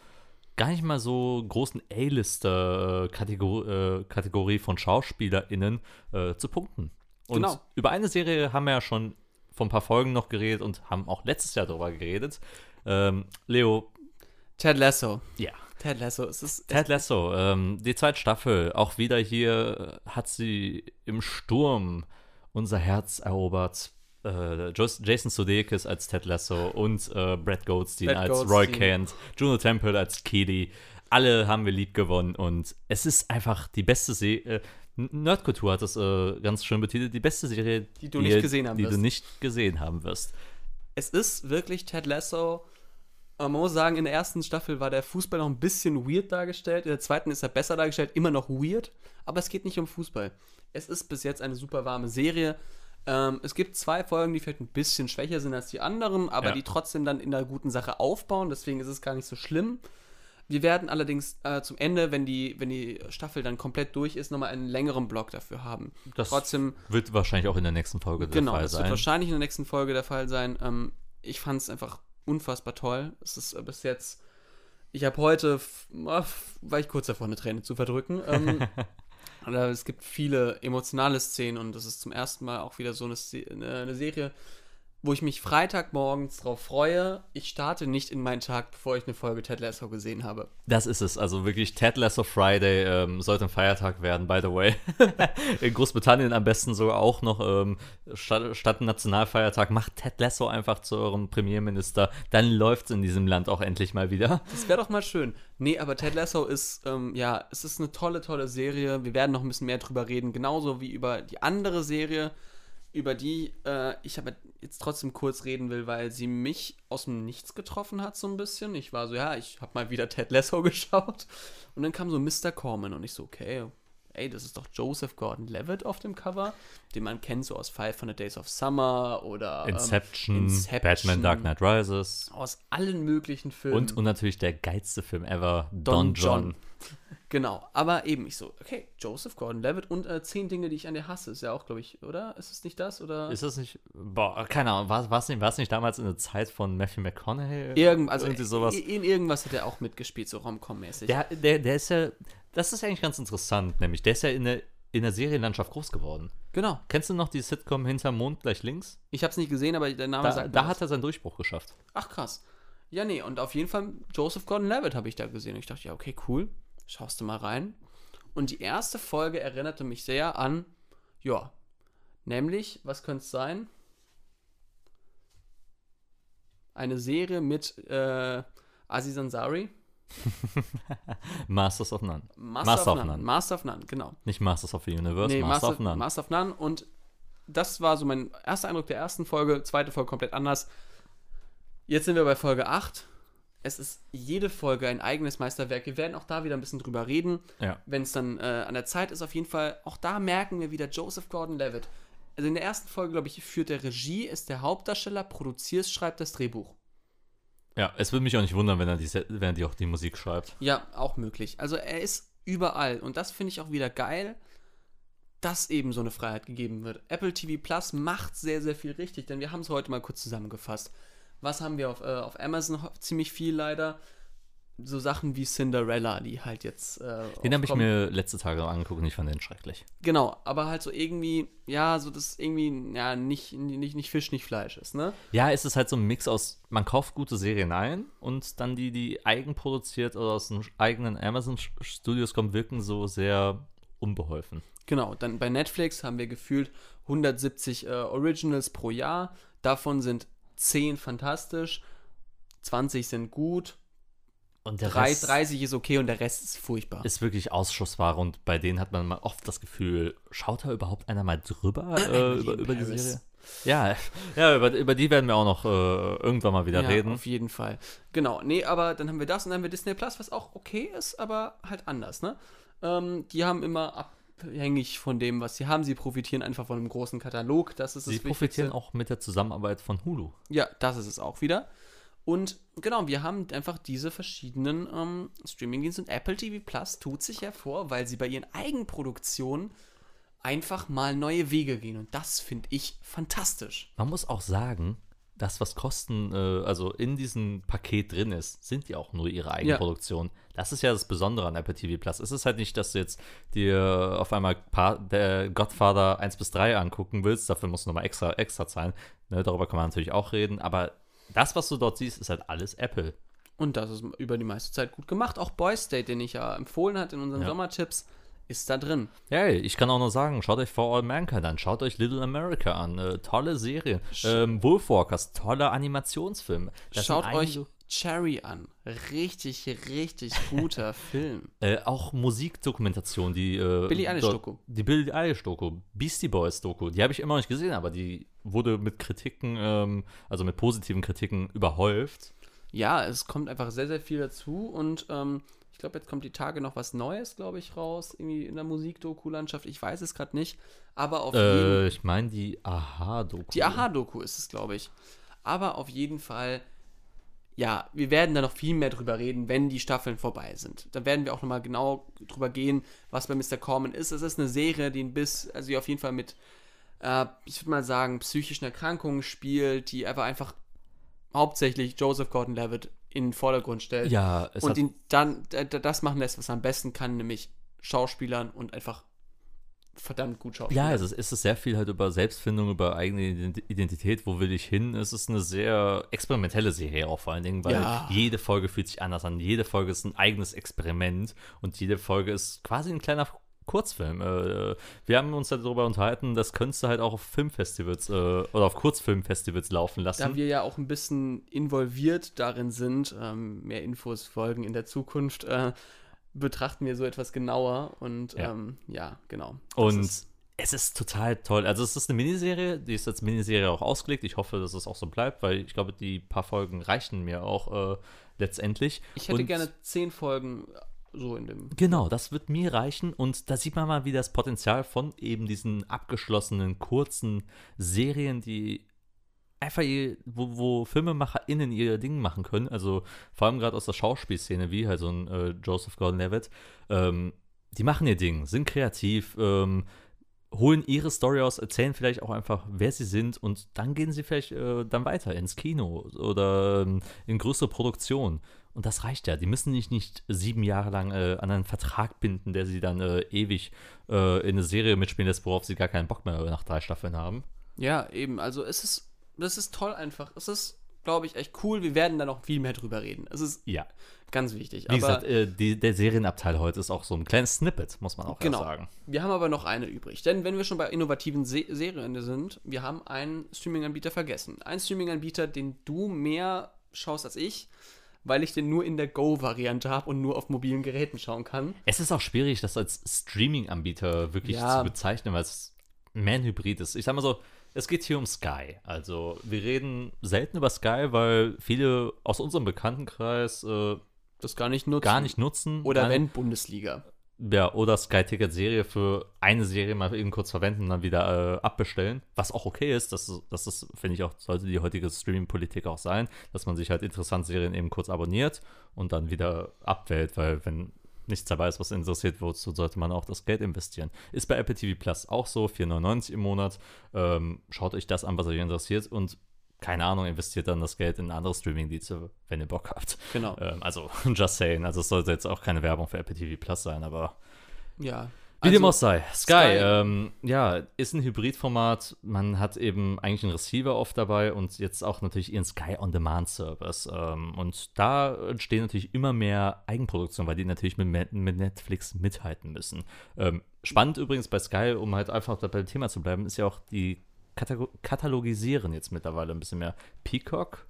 S3: gar nicht mal so großen A-Lister-Kategorie äh, Kategorie von SchauspielerInnen äh, zu punkten. Und
S1: Genau.
S3: über eine Serie haben wir ja schon vor ein paar Folgen noch geredet und haben auch letztes Jahr darüber geredet. Ähm, Leo,
S1: Ted Lasso.
S3: ja.
S1: Ted Lasso. Es ist,
S3: Ted Lasso, ähm, die zweite Staffel, auch wieder hier äh, hat sie im Sturm unser Herz erobert. Äh, Jason Sudeikis als Ted Lasso und äh, Brad Goldstein
S1: Brad
S3: als Roy
S1: Goldstein.
S3: Kent, Juno Temple als Keely. Alle haben wir lieb gewonnen und es ist einfach die beste Serie. Nerdkultur hat das äh, ganz schön betitelt. Die beste Serie,
S1: Die du nicht gesehen haben
S3: die
S1: wirst.
S3: du nicht gesehen haben wirst.
S1: es ist wirklich Ted Lasso. Man muss sagen, in der ersten Staffel war der Fußball noch ein bisschen weird dargestellt. In der zweiten ist er besser dargestellt, immer noch weird. Aber es geht nicht um Fußball. Es ist bis jetzt eine super warme Serie. Ähm, es gibt zwei Folgen, die vielleicht ein bisschen schwächer sind als die anderen, aber
S3: Ja.
S1: die trotzdem dann in der guten Sache aufbauen. Deswegen ist es gar nicht so schlimm. Wir werden allerdings äh, zum Ende, wenn die, wenn die Staffel dann komplett durch ist, nochmal einen längeren Block dafür haben.
S3: Das
S1: Trotzdem
S3: wird wahrscheinlich auch in der nächsten Folge
S1: Genau,
S3: der Fall
S1: das wird
S3: sein.
S1: wahrscheinlich in der nächsten Folge der Fall sein. Ähm, ich fand es einfach unfassbar toll. Es ist äh, bis jetzt. Ich habe heute, ah, war ich kurz davor, eine Träne zu verdrücken. Ähm, es gibt viele emotionale Szenen und das ist zum ersten Mal auch wieder so eine, eine Serie, wo ich mich Freitagmorgens drauf freue. Ich starte nicht in meinen Tag, bevor ich eine Folge Ted Lasso gesehen habe.
S3: Das ist es. Also wirklich Ted Lasso Friday ähm, sollte ein Feiertag werden, by the way. In Großbritannien am besten sogar auch noch ähm, statt, statt Nationalfeiertag. Macht Ted Lasso einfach zu eurem Premierminister. Dann läuft es in diesem Land auch endlich mal wieder.
S1: Das wäre doch mal schön. Nee, aber Ted Lasso ist, ähm, ja, es ist eine tolle, tolle Serie. Wir werden noch ein bisschen mehr drüber reden, genauso wie über die andere Serie, über die äh, ich aber jetzt trotzdem kurz reden will, weil sie mich aus dem Nichts getroffen hat, so ein bisschen. Ich war so, ja, ich habe mal wieder Ted Lasso geschaut. Und dann kam so Mr. Corman und ich so, okay, ey, das ist doch Joseph Gordon-Levitt auf dem Cover, den man kennt so aus 500 Days of Summer oder ähm,
S3: Inception,
S1: Inception.
S3: Batman Dark Knight Rises.
S1: aus allen möglichen Filmen.
S3: Und, und natürlich der geilste Film ever,
S1: Don
S3: Don,
S1: John.
S3: John.
S1: Genau, aber eben ich so, okay, Joseph Gordon-Levitt und äh, zehn Dinge, die ich an dir hasse, ist ja auch, glaube ich, oder? Ist es nicht das? Oder?
S3: Ist das nicht, boah, keine Ahnung, war es nicht, war's nicht damals in der Zeit von Matthew McConaughey?
S1: Irgend, also
S3: Irgendwie sowas.
S1: In, in irgendwas hat er auch mitgespielt, so Rom-Com-mäßig.
S3: Der, der, der ist ja, das ist eigentlich ganz interessant, nämlich der ist ja in der, in der Serienlandschaft groß geworden.
S1: Genau.
S3: Kennst du noch die Sitcom Hinterm Mond gleich links?
S1: Ich habe es nicht gesehen, aber der Name
S3: Da,
S1: sagt
S3: da hat
S1: was.
S3: er seinen Durchbruch geschafft.
S1: Ach, krass. Ja, nee, und auf jeden Fall Joseph Gordon-Levitt habe ich da gesehen. Und ich dachte, ja, okay, cool. Schaust du mal rein. Und die erste Folge erinnerte mich sehr an, ja, nämlich, was könnte es sein? Eine Serie mit äh, Aziz Ansari.
S3: Masters of None.
S1: Master,
S3: Master
S1: of None.
S3: None.
S1: Master of None, genau.
S3: Nicht Masters of the Universe,
S1: Nee,
S3: Master,
S1: Master,
S3: of None.
S1: Master of None. Und das war so mein erster Eindruck der ersten Folge. Zweite Folge komplett anders. Jetzt sind wir bei Folge 8. Es ist jede Folge ein eigenes Meisterwerk. Wir werden auch da wieder ein bisschen drüber reden.
S3: ja.
S1: Wenn es dann äh, an der Zeit ist, auf jeden Fall, auch da merken wir wieder Joseph Gordon-Levitt. Also in der ersten Folge, glaube ich, führt der Regie, ist der Hauptdarsteller, produziert, schreibt das Drehbuch.
S3: Ja, es würde mich auch nicht wundern, wenn er, die, wenn er die auch die Musik schreibt.
S1: Ja, auch möglich. Also er ist überall und das finde ich auch wieder geil, dass eben so eine Freiheit gegeben wird. Apple TV Plus macht sehr, sehr viel richtig, denn wir haben es heute mal kurz zusammengefasst. Was haben wir auf, äh, auf Amazon ziemlich viel leider? So Sachen wie Cinderella, die halt jetzt. Äh,
S3: Den habe ich mir letzte Tage angeguckt und ich fand den schrecklich.
S1: Genau, aber halt so irgendwie, ja, so das irgendwie, ja, nicht, nicht, nicht Fisch, nicht Fleisch ist, ne?
S3: Ja, es ist halt so ein Mix aus, man kauft gute Serien ein und dann die, die eigenproduziert oder aus den eigenen Amazon-Studios kommen, wirken so sehr unbeholfen.
S1: Genau, dann bei Netflix haben wir gefühlt 170 äh, Originals pro Jahr. Davon sind 10 fantastisch, 20 sind gut,
S3: Und der
S1: drei-
S3: Rest
S1: 30 ist okay und der Rest ist furchtbar.
S3: ist wirklich Ausschussware und bei denen hat man mal oft das Gefühl, schaut da überhaupt einer mal drüber äh, über, über die. Serie? Ja, ja über, über die werden wir auch noch äh, irgendwann mal wieder
S1: ja,
S3: reden.
S1: auf jeden Fall. Genau, nee, aber dann haben wir das und dann haben wir Disney Plus, was auch okay ist, aber halt anders, ne? Ähm, die haben immer abhängig von dem, was sie haben. Sie profitieren einfach von einem großen Katalog. Das ist
S3: Sie profitieren auch mit der Zusammenarbeit von Hulu.
S1: Ja, das ist es auch wieder. Und genau, wir haben einfach diese verschiedenen ähm, Streamingdienste und Apple TV Plus tut sich hervor, weil sie bei ihren Eigenproduktionen einfach mal neue Wege gehen. Und das finde ich fantastisch.
S3: Man muss auch sagen, das, was Kosten, äh, also in diesem Paket drin ist, sind ja auch nur ihre Eigenproduktion. Das ist ja das Besondere an Apple TV Plus. Es ist halt nicht, dass du jetzt dir auf einmal Pa- der Godfather 1 bis 3 angucken willst, dafür musst du nochmal extra, extra zahlen. Ne, darüber kann man natürlich auch reden, aber das, was du dort siehst, ist halt alles Apple.
S1: Und das ist über die meiste Zeit gut gemacht. Auch Boy State, den ich ja empfohlen hatte in unseren
S3: Ja.
S1: Sommertipps, ist da drin.
S3: Hey, ich kann auch nur sagen, schaut euch For All Mankind an, schaut euch Little America an, äh, tolle Serie. Ähm, Wolfwalkers, toller Animationsfilm. Das
S1: Schaut euch
S3: einige-
S1: Cherry an. Richtig, richtig guter Film.
S3: Äh, auch Musikdokumentation, die äh,
S1: Billie Eilish Doku.
S3: Die Billie Eilish Doku, Beastie Boys Doku, die habe ich immer noch nicht gesehen, aber die wurde mit Kritiken, ähm, also mit positiven Kritiken überhäuft.
S1: Ja, es kommt einfach sehr, sehr viel dazu und ähm, ich glaube, jetzt kommt die Tage noch was Neues, glaube ich, raus, irgendwie in der Musikdoku-Landschaft. Ich weiß es gerade nicht, aber auf jeden
S3: Äh, ich meine die Aha-Doku.
S1: Die Aha-Doku ist es, glaube ich. Aber auf jeden Fall, ja, wir werden da noch viel mehr drüber reden, wenn die Staffeln vorbei sind. Da werden wir auch nochmal genau drüber gehen, was bei Mr. Corman ist. Es ist eine Serie, die ein bisschen, also die auf jeden Fall mit, äh, ich würde mal sagen, psychischen Erkrankungen spielt, die aber einfach hauptsächlich Joseph Gordon-Levitt in den Vordergrund stellt.
S3: Ja, es
S1: und ihn dann das machen lässt, was er am besten kann, nämlich Schauspielern und einfach verdammt gut Schauspielern.
S3: ja, es ist, es sehr viel halt über Selbstfindung, über eigene Ident- Identität, wo will ich hin. Es ist eine sehr experimentelle Serie auch vor allen Dingen, weil
S1: Ja.
S3: jede Folge fühlt sich anders an. Jede Folge ist ein eigenes Experiment und jede Folge ist quasi ein kleiner Kurzfilm. Äh, wir haben uns darüber unterhalten, das könntest du halt auch auf Filmfestivals äh, oder auf Kurzfilmfestivals laufen lassen.
S1: Da wir ja auch ein bisschen involviert darin sind, ähm, mehr Infos folgen in der Zukunft, äh, betrachten wir so etwas genauer und
S3: Ja.
S1: ähm, ja, genau.
S3: Und
S1: ist-
S3: es ist total toll. Also es ist eine Miniserie, die ist als Miniserie auch ausgelegt. Ich hoffe, dass es auch so bleibt, weil ich glaube, die paar Folgen reichen mir auch äh, letztendlich.
S1: ich hätte
S3: Und-
S1: gerne zehn Folgen so in dem.
S3: Genau, das wird mir reichen und da sieht man mal, wie das Potenzial von eben diesen abgeschlossenen, kurzen Serien, die einfach, ihr, wo, wo FilmemacherInnen ihr Ding machen können, also vor allem gerade aus der Schauspielszene, wie halt so ein äh, Joseph Gordon-Levitt, ähm, die machen ihr Ding, sind kreativ, ähm, holen ihre Story aus, erzählen vielleicht auch einfach, wer sie sind und dann gehen sie vielleicht äh, dann weiter ins Kino oder ähm, in größere Produktion. Und das reicht ja. Die müssen nicht, nicht sieben Jahre lang äh, an einen Vertrag binden, der sie dann äh, ewig äh, in eine Serie mitspielen lässt, worauf sie gar keinen Bock mehr nach drei Staffeln haben.
S1: Ja, eben. Also es ist, das ist toll einfach. Es ist, glaube ich, echt cool. Wir werden da noch viel mehr drüber reden. Es ist
S3: Ja.
S1: ganz wichtig.
S3: Wie
S1: aber
S3: gesagt, äh, die, der Serienabteil heute ist auch so ein kleines Snippet, muss man auch
S1: Genau.
S3: sagen.
S1: Wir haben aber noch eine übrig. Denn wenn wir schon bei innovativen Se Serien sind, wir haben einen Streaming-Anbieter vergessen. Einen Streaming-Anbieter, den du mehr schaust als ich, weil ich den nur in der Go-Variante habe und nur auf mobilen Geräten schauen kann.
S3: Es ist auch schwierig, das als Streaming-Anbieter wirklich
S1: Ja.
S3: zu bezeichnen, weil es mehr ein Hybrid ist. Ich sag mal so, es geht hier um Sky. Also wir reden selten über Sky, weil viele aus unserem Bekanntenkreis äh,
S1: Das gar nicht nutzen.
S3: gar nicht nutzen.
S1: Oder
S3: Nein.
S1: wenn Bundesliga.
S3: Ja, oder Sky Ticket Serie für eine Serie mal eben kurz verwenden und dann wieder äh, abbestellen. Was auch okay ist, das, das ist, finde ich auch, sollte die heutige Streaming-Politik auch sein, dass man sich halt interessante Serien eben kurz abonniert und dann wieder abwählt, weil wenn nichts dabei ist, was interessiert, wozu sollte man auch das Geld investieren. Ist bei Apple TV Plus auch so, 4,99 im Monat. Ähm, schaut euch das an, was euch interessiert und keine Ahnung, investiert dann das Geld in andere Streaming-Dienste, wenn ihr Bock habt.
S1: Genau.
S3: Ähm, also, just saying. Also, es sollte jetzt auch keine Werbung für Apple TV Plus sein, aber
S1: Ja.
S3: Wie dem auch
S1: Also,
S3: sei. Sky,
S1: Sky-
S3: Ähm, ja, ist ein Hybridformat. Man hat eben eigentlich einen Receiver oft dabei und jetzt auch natürlich ihren Sky On Demand Service. Ähm, und da entstehen natürlich immer mehr Eigenproduktionen, weil die natürlich mit, mit Netflix mithalten müssen. Ähm, spannend übrigens bei Sky, um halt einfach beim Thema zu bleiben, ist ja auch die Katago Katalogisieren jetzt mittlerweile ein bisschen mehr. Peacock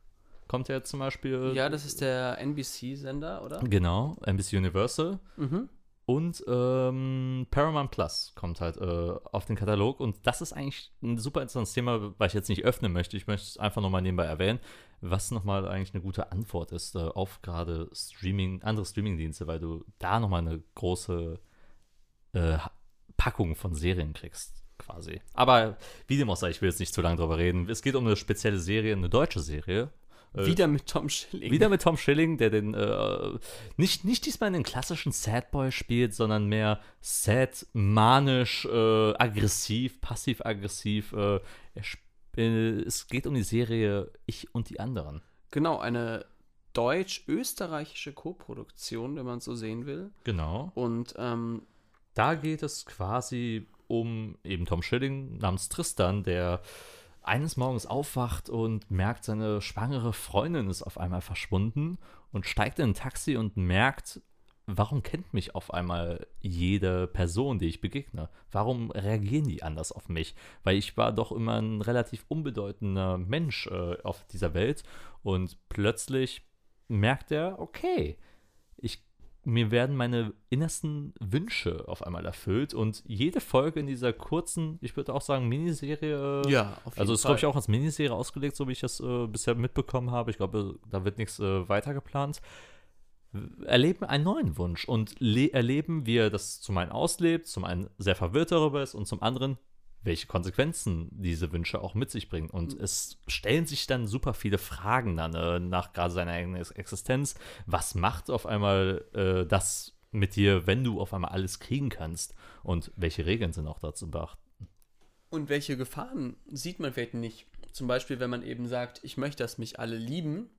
S3: kommt ja jetzt zum Beispiel.
S1: Ja, das ist der NBC-Sender, oder?
S3: Genau, NBC Universal.
S1: Mhm.
S3: Und ähm, Paramount Plus kommt halt äh, auf den Katalog. Und das ist eigentlich ein super interessantes Thema, weil ich jetzt nicht öffnen möchte. Ich möchte es einfach nochmal nebenbei erwähnen, was nochmal eigentlich eine gute Antwort ist äh, auf gerade Streaming, andere Streamingdienste, weil du da nochmal eine große äh, Packung von Serien kriegst, quasi. Aber wie dem auch sei, ich will jetzt nicht zu lange drüber reden. Es geht um eine spezielle Serie, eine deutsche Serie. Äh,
S1: Wieder mit Tom Schilling.
S3: wieder mit Tom Schilling, der den äh, nicht, nicht diesmal den klassischen Sad Boy spielt, sondern mehr sad, manisch, äh, aggressiv, passiv-aggressiv. Äh, äh, es geht um die Serie Ich und die anderen.
S1: Genau, eine deutsch-österreichische Koproduktion, wenn man es so sehen will.
S3: Genau.
S1: Und ähm,
S3: Da geht es quasi um eben Tom Schilling namens Tristan, der eines Morgens aufwacht und merkt, seine schwangere Freundin ist auf einmal verschwunden und steigt in ein Taxi und merkt, warum kennt mich auf einmal jede Person, die ich begegne? Warum reagieren die anders auf mich? Weil ich war doch immer ein relativ unbedeutender Mensch äh, auf dieser Welt und plötzlich merkt er, okay, mir werden meine innersten Wünsche auf einmal erfüllt und jede Folge in dieser kurzen, ich würde auch sagen, Miniserie. äh,
S1: ja, auf jeden
S3: also ist, glaube ich, auch als Miniserie ausgelegt, so wie ich das äh, bisher mitbekommen habe. Ich glaube, da wird nichts äh, weiter geplant. Erleben einen neuen Wunsch und le- erleben, wie er das zum einen auslebt, zum einen sehr verwirrt darüber ist und zum anderen, welche Konsequenzen diese Wünsche auch mit sich bringen. Und es stellen sich dann super viele Fragen dann äh, nach gerade seiner eigenen Existenz. Was macht auf einmal äh, das mit dir, wenn du auf einmal alles kriegen kannst? Und welche Regeln sind auch dazu beachten?
S1: Und welche Gefahren sieht man vielleicht nicht? Zum Beispiel, wenn man eben sagt, ich möchte, dass mich alle lieben.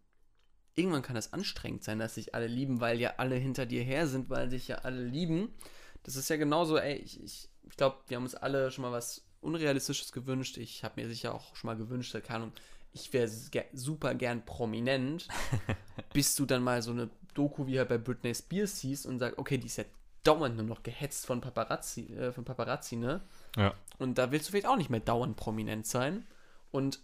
S1: Irgendwann kann es anstrengend sein, dass sich alle lieben, weil ja alle hinter dir her sind, weil sich ja alle lieben. Das ist ja genauso, ey, ich, ich, ich glaube, wir haben uns alle schon mal was Unrealistisches gewünscht. Ich habe mir sicher auch schon mal gewünscht, keine Ahnung, ich wäre super gern prominent, bis du dann mal so eine Doku wie halt bei Britney Spears siehst und sagst, okay, die ist ja dauernd nur noch gehetzt von Paparazzi, äh, von Paparazzi, ne?
S3: Ja.
S1: Und da willst du vielleicht auch nicht mehr dauernd prominent sein. Und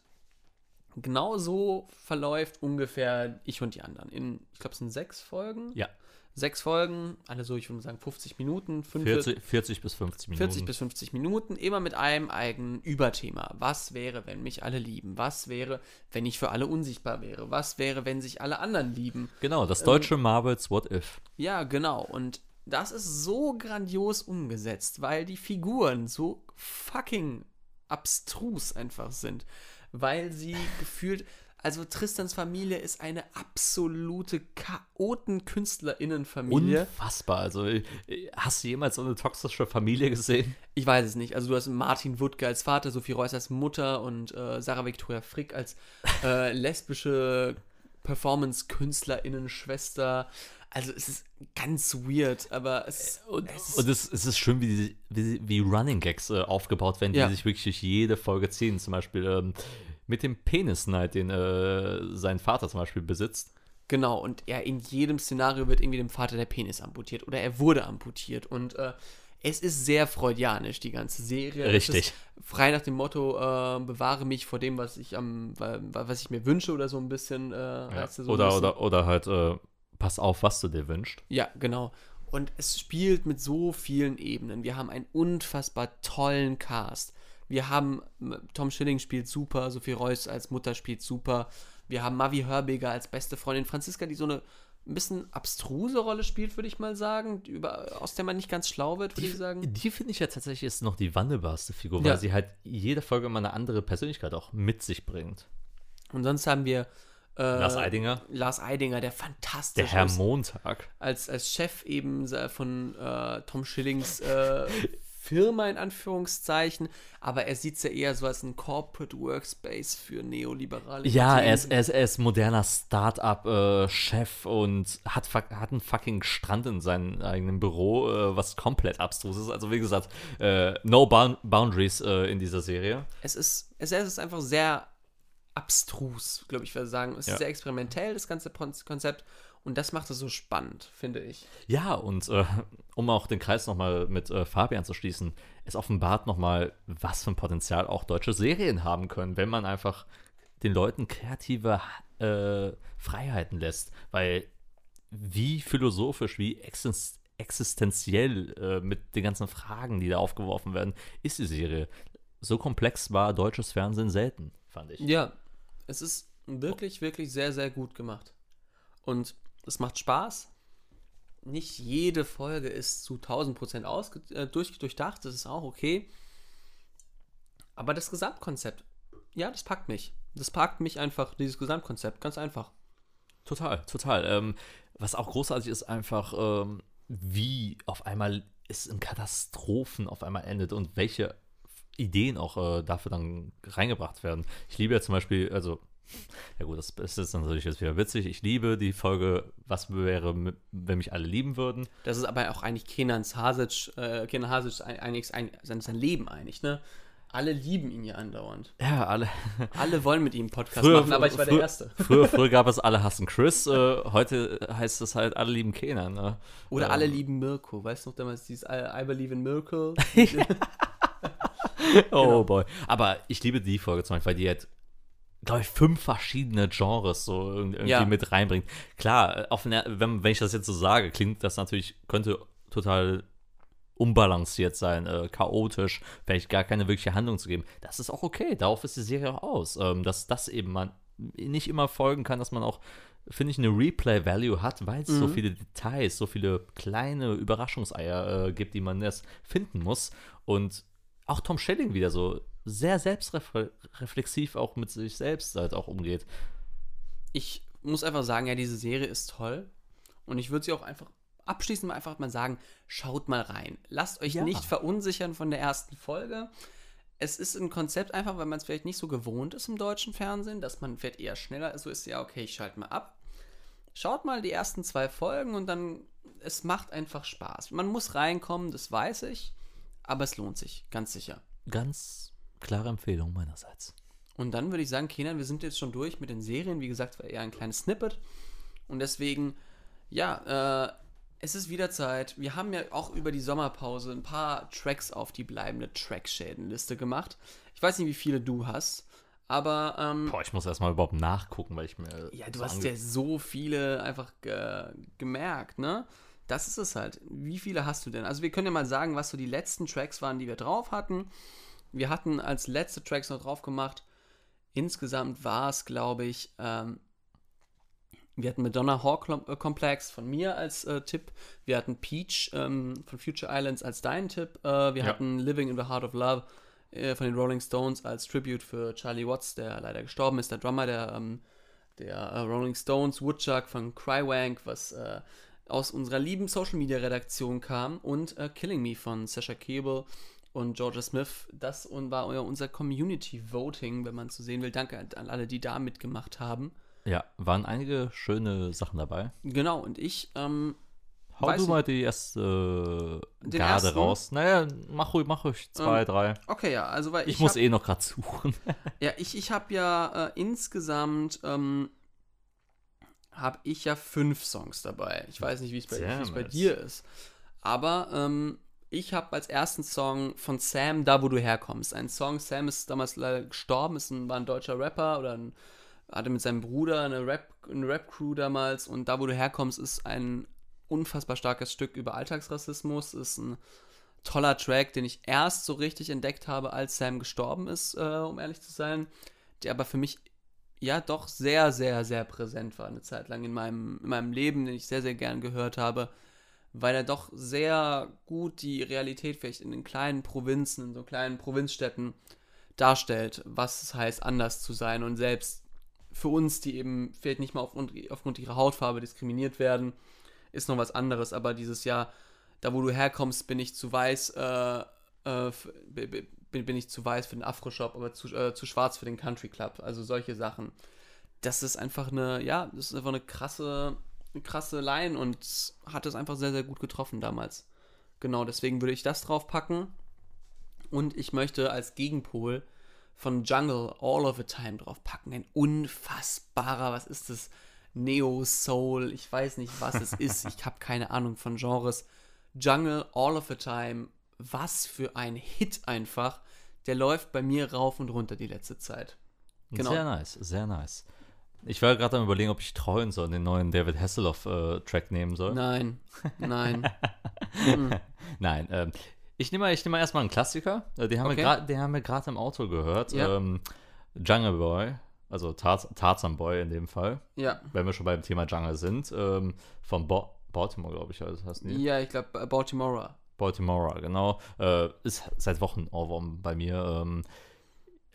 S1: genau so verläuft ungefähr ich und die anderen. In, ich glaube, es sind sechs Folgen.
S3: Ja.
S1: Sechs Folgen, alle so, ich würde sagen, 50 Minuten, 45,
S3: 40, 40 bis 50 Minuten.
S1: 40 bis 50 Minuten, immer mit einem eigenen Überthema. Was wäre, wenn mich alle lieben? Was wäre, wenn ich für alle unsichtbar wäre? Was wäre, wenn sich alle anderen lieben?
S3: Genau, das deutsche Marvels What If.
S1: Ja, genau. Und das ist so grandios umgesetzt, weil die Figuren so fucking abstrus einfach sind. Weil sie gefühlt. Also Tristans Familie ist eine absolute Chaoten-KünstlerInnen-Familie.
S3: Unfassbar. Also, äh, hast du jemals so eine toxische Familie gesehen?
S1: Ich weiß es nicht. Also du hast Martin Wuttke als Vater, Sophie Reuss als Mutter und äh, Sarah Victoria Frick als äh, lesbische Performance-KünstlerInnen-Schwester. Also es ist ganz weird, aber es,
S3: Und,
S1: es ist
S3: und es, es ist schön, wie, die, wie, wie Running Gags äh, aufgebaut werden, die
S1: Ja.
S3: sich wirklich durch jede Folge ziehen. Zum Beispiel ähm, mit dem Penis-Night, den äh, sein Vater zum Beispiel besitzt.
S1: Genau, und ja, in jedem Szenario wird irgendwie dem Vater der Penis amputiert oder er wurde amputiert. Und äh, es ist sehr freudianisch, die ganze Serie.
S3: Richtig.
S1: Frei nach dem Motto, äh, bewahre mich vor dem, was ich am, wa- wa- was ich mir wünsche oder so ein bisschen. Äh, es so ein
S3: oder,
S1: bisschen.
S3: oder, oder halt, äh, pass auf, was du dir wünschst.
S1: Ja, genau. Und es spielt mit so vielen Ebenen. Wir haben einen unfassbar tollen Cast. Wir haben, Tom Schilling spielt super, Sophie Reuss als Mutter spielt super. Wir haben Mavi Hörbiger als beste Freundin, Franziska, die so eine ein bisschen abstruse Rolle spielt, würde ich mal sagen, über, aus der man nicht ganz schlau wird, würde ich sagen.
S3: Die finde ich ja tatsächlich ist noch die wandelbarste Figur, weil
S1: Ja.
S3: sie halt jede Folge immer eine andere Persönlichkeit auch mit sich bringt.
S1: Und sonst haben wir äh,
S3: Lars Eidinger,
S1: Lars Eidinger, der fantastisch
S3: der Herr. Montag.
S1: als, als Chef eben von äh, Tom Schillings äh, Firma in Anführungszeichen, aber er sieht es ja eher so als ein Corporate Workspace für neoliberale
S3: Ja, er ist, er ist, er ist moderner Start-up-Chef und hat, hat einen fucking Strand in seinem eigenen Büro, äh, was komplett abstrus ist. Also wie gesagt, äh, no bound boundaries äh, in dieser Serie.
S1: es ist, es ist einfach sehr abstrus, glaube ich, würde sagen. Es
S3: Ja.
S1: ist sehr experimentell, das ganze Konzept. Und das macht es so spannend, finde ich.
S3: Ja, und äh, um auch den Kreis nochmal mit äh, Fabian zu schließen, es offenbart nochmal, was für ein Potenzial auch deutsche Serien haben können, wenn man einfach den Leuten kreative äh, Freiheiten lässt. Weil wie philosophisch, wie exist existenziell äh, mit den ganzen Fragen, die da aufgeworfen werden, ist die Serie. So komplex war deutsches Fernsehen selten, fand ich.
S1: Ja, es ist wirklich, wirklich sehr, sehr gut gemacht. Und es macht Spaß. Nicht jede Folge ist zu 1000% ausge äh, durch, durchdacht, das ist auch okay. Aber das Gesamtkonzept, ja, das packt mich. Das packt mich einfach, dieses Gesamtkonzept, ganz einfach.
S3: Total, total. Ähm, was auch großartig ist, einfach, ähm, wie auf einmal es in Katastrophen auf einmal endet und welche Ideen auch äh, dafür dann reingebracht werden. Ich liebe ja zum Beispiel, also, ja gut, das ist jetzt natürlich jetzt wieder witzig. Ich liebe die Folge, was wäre, wenn mich alle lieben würden.
S1: Das ist aber auch eigentlich Kenans Hasic, äh, Kenan Hasic eigentlich sein, sein Leben eigentlich, ne? Alle lieben ihn ja andauernd.
S3: Ja, alle.
S1: Alle wollen mit ihm einen Podcast früher, machen, aber ich war
S3: früher,
S1: der Erste.
S3: Früher, früher gab es alle hassen Chris, äh, heute heißt es halt alle lieben Kenan. Ne?
S1: Oder ähm. alle lieben Mirko. Weißt du noch damals dieses I, I believe in Mirko?
S3: oh genau. boy. Aber ich liebe die Folge zum Beispiel, weil die halt glaube ich, fünf verschiedene Genres so irgendwie ja. mit reinbringt. Klar, auf eine, wenn, wenn ich das jetzt so sage, klingt das natürlich, könnte total unbalanciert sein, äh, chaotisch, vielleicht gar keine wirkliche Handlung zu geben. Das ist auch okay, darauf ist die Serie auch aus. Ähm, dass das eben man nicht immer folgen kann, dass man auch, finde ich, eine Replay-Value hat, weil es mhm. so viele Details, so viele kleine Überraschungseier äh, gibt, die man erst finden muss. Und auch Tom Schelling wieder so sehr selbstreflexiv auch mit sich selbst halt auch umgeht.
S1: Ich muss einfach sagen, ja, diese Serie ist toll. Und ich würde sie auch einfach abschließend mal einfach mal sagen, schaut mal rein. Lasst euch ja. nicht verunsichern von der ersten Folge. Es ist ein Konzept einfach, weil man es vielleicht nicht so gewohnt ist im deutschen Fernsehen, dass man vielleicht eher schneller so ist, ja, okay, ich schalte mal ab. Schaut mal die ersten zwei Folgen und dann, es macht einfach Spaß. Man muss reinkommen, das weiß ich, aber es lohnt sich, ganz sicher.
S3: Ganz klare Empfehlung meinerseits.
S1: Und dann würde ich sagen, Kenan, wir sind jetzt schon durch mit den Serien. Wie gesagt, war eher ein kleines Snippet. Und deswegen, ja, äh, es ist wieder Zeit. Wir haben ja auch über die Sommerpause ein paar Tracks auf die bleibende Trackschädenliste gemacht. Ich weiß nicht, wie viele du hast, aber. Ähm,
S3: Boah, ich muss erstmal überhaupt nachgucken, weil ich mir.
S1: Ja, du so hast ja so viele einfach ge gemerkt, ne? Das ist es halt. Wie viele hast du denn? Also, wir können ja mal sagen, was so die letzten Tracks waren, die wir drauf hatten. Wir hatten als letzte Tracks noch drauf gemacht. Insgesamt war es, glaube ich, ähm, wir hatten Madonna Hawk äh, Complex von mir als äh, Tipp. Wir hatten Peach ähm, von Future Islands als dein Tipp. Äh, wir ja. hatten Living in the Heart of Love äh, von den Rolling Stones als Tribute für Charlie Watts, der leider gestorben ist, der Drummer der, ähm, der äh, Rolling Stones. Woodchuck von Crywank, was äh, aus unserer lieben Social Media Redaktion kam. Und Killing Me von Sasha Cable und Georgia Smith. Das war unser Community Voting, wenn man so sehen will. Danke an alle, die da mitgemacht haben.
S3: Ja, waren einige schöne Sachen dabei.
S1: Genau, und ich, ähm,
S3: Hau du mal die erste Garde ersten? raus. Naja, mach ruhig, mach ruhig zwei, ähm, drei.
S1: Okay, ja, also weil
S3: ich. Ich muss hab, eh noch gerade suchen.
S1: ja, ich, ich habe ja äh, insgesamt ähm, habe ich ja fünf Songs dabei. Ich weiß nicht, wie es bei, bei, dir ist. Aber ähm, ich habe als ersten Song von Sam, Da wo du herkommst. Ein Song, Sam ist damals gestorben, ist ein, war ein deutscher Rapper oder ein hatte mit seinem Bruder eine Rap, Rap-Crew damals und da, wo du herkommst, ist ein unfassbar starkes Stück über Alltagsrassismus, ist ein toller Track, den ich erst so richtig entdeckt habe, als Sam gestorben ist, äh, um ehrlich zu sein, der aber für mich ja doch sehr, sehr, sehr präsent war eine Zeit lang in meinem, in meinem Leben, den ich sehr, sehr gern gehört habe, weil er doch sehr gut die Realität vielleicht in den kleinen Provinzen, in so kleinen Provinzstädten darstellt, was es heißt, anders zu sein und selbst für uns, die eben vielleicht nicht mal aufgrund, aufgrund ihrer Hautfarbe diskriminiert werden, ist noch was anderes. Aber dieses Jahr, da wo du herkommst, bin ich zu weiß, äh, äh, bin, bin ich zu weiß für den Afro-Shop, aber zu, äh, zu schwarz für den Country Club. Also solche Sachen. Das ist einfach eine, ja, das ist einfach eine krasse, eine krasse Line und hat es einfach sehr, sehr gut getroffen damals. Genau, deswegen würde ich das drauf packen. Und ich möchte als Gegenpol von Jungle All of the Time draufpacken. Ein unfassbarer, was ist das? Neo-Soul, ich weiß nicht, was es ist. Ich habe keine Ahnung von Genres. Jungle All of the Time, was für ein Hit einfach. Der läuft bei mir rauf und runter die letzte Zeit.
S3: Genau. Sehr nice, sehr nice. Ich war gerade am überlegen, ob ich treuen soll, den neuen David Hasselhoff-Track äh, nehmen soll.
S1: Nein, nein.
S3: Nein, ähm, ich nehme mal, ich nehm mal erstmal einen Klassiker. Äh, Den haben
S1: Okay.
S3: wir gerade im Auto gehört.
S1: Ja.
S3: Ähm, Jungle Boy, also Tarz Tarzan Boy in dem Fall,
S1: Ja.
S3: wenn wir schon beim Thema Jungle sind. Ähm, von Bo Baltimore, glaube ich, also heißt die.
S1: Ja, ich glaube, Baltimore.
S3: Baltimore, genau. Äh, ist seit Wochen Ohrwurm bei mir. Ähm,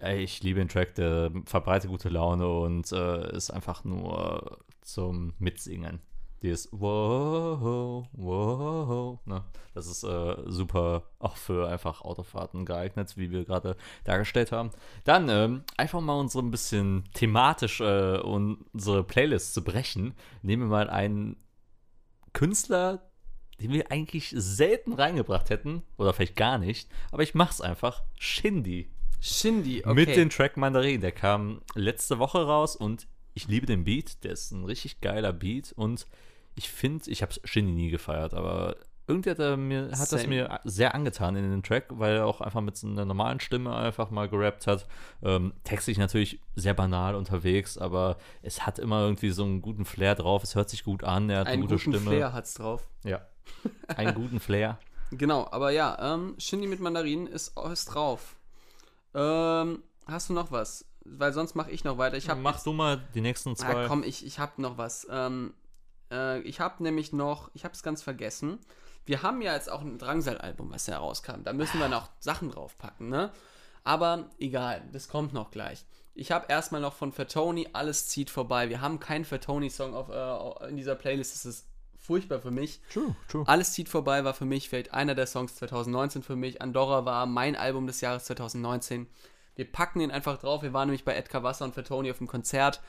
S3: ich liebe den Track, der verbreitet gute Laune und äh, ist einfach nur zum Mitsingen. Dieses Wow, wow, ne? Das ist äh, super auch für einfach Autofahrten geeignet, wie wir gerade dargestellt haben. Dann ähm, einfach mal unsere ein bisschen thematisch äh, unsere Playlist zu brechen. Nehmen wir mal einen Künstler, den wir eigentlich selten reingebracht hätten, oder vielleicht gar nicht, aber ich mach's einfach. Shindy.
S1: Shindy, okay.
S3: Mit dem Track Mandarin. Der kam letzte Woche raus und ich liebe den Beat. Der ist ein richtig geiler Beat und ich finde, ich habe Shindy nie gefeiert, aber irgendwie hat, er mir, hat das mir sehr angetan in den Track, weil er auch einfach mit so einer normalen Stimme einfach mal gerappt hat. Ähm, textlich natürlich sehr banal unterwegs, aber es hat immer irgendwie so einen guten Flair drauf. Es hört sich gut an, er hat eine
S1: Einen
S3: gute
S1: guten
S3: Stimme.
S1: Flair hat's drauf.
S3: Ja. Einen guten Flair.
S1: Genau, aber ja, ähm, Shindy mit Mandarinen ist, ist drauf. Ähm, hast du noch was? Weil sonst mache ich noch weiter. Ich habe
S3: Mach du mal die nächsten zwei.
S1: Ah, komm, ich, ich habe noch was. Ähm, äh, ich habe nämlich noch, ich habe es ganz vergessen. Wir haben ja jetzt auch ein Drangsal-Album, was herauskam. Da müssen wir noch Sachen draufpacken, ne? Aber egal, das kommt noch gleich. Ich habe erstmal noch von Fatoni Alles zieht vorbei. Wir haben keinen Fatoni-Song auf, äh, in dieser Playlist. Das ist furchtbar für mich.
S3: True, true.
S1: Alles zieht vorbei war für mich vielleicht einer der Songs 2019 für mich. Andorra war mein Album des Jahres 2019. Wir packen ihn einfach drauf. Wir waren nämlich bei Edgar Wasser und Fatoni auf dem Konzert.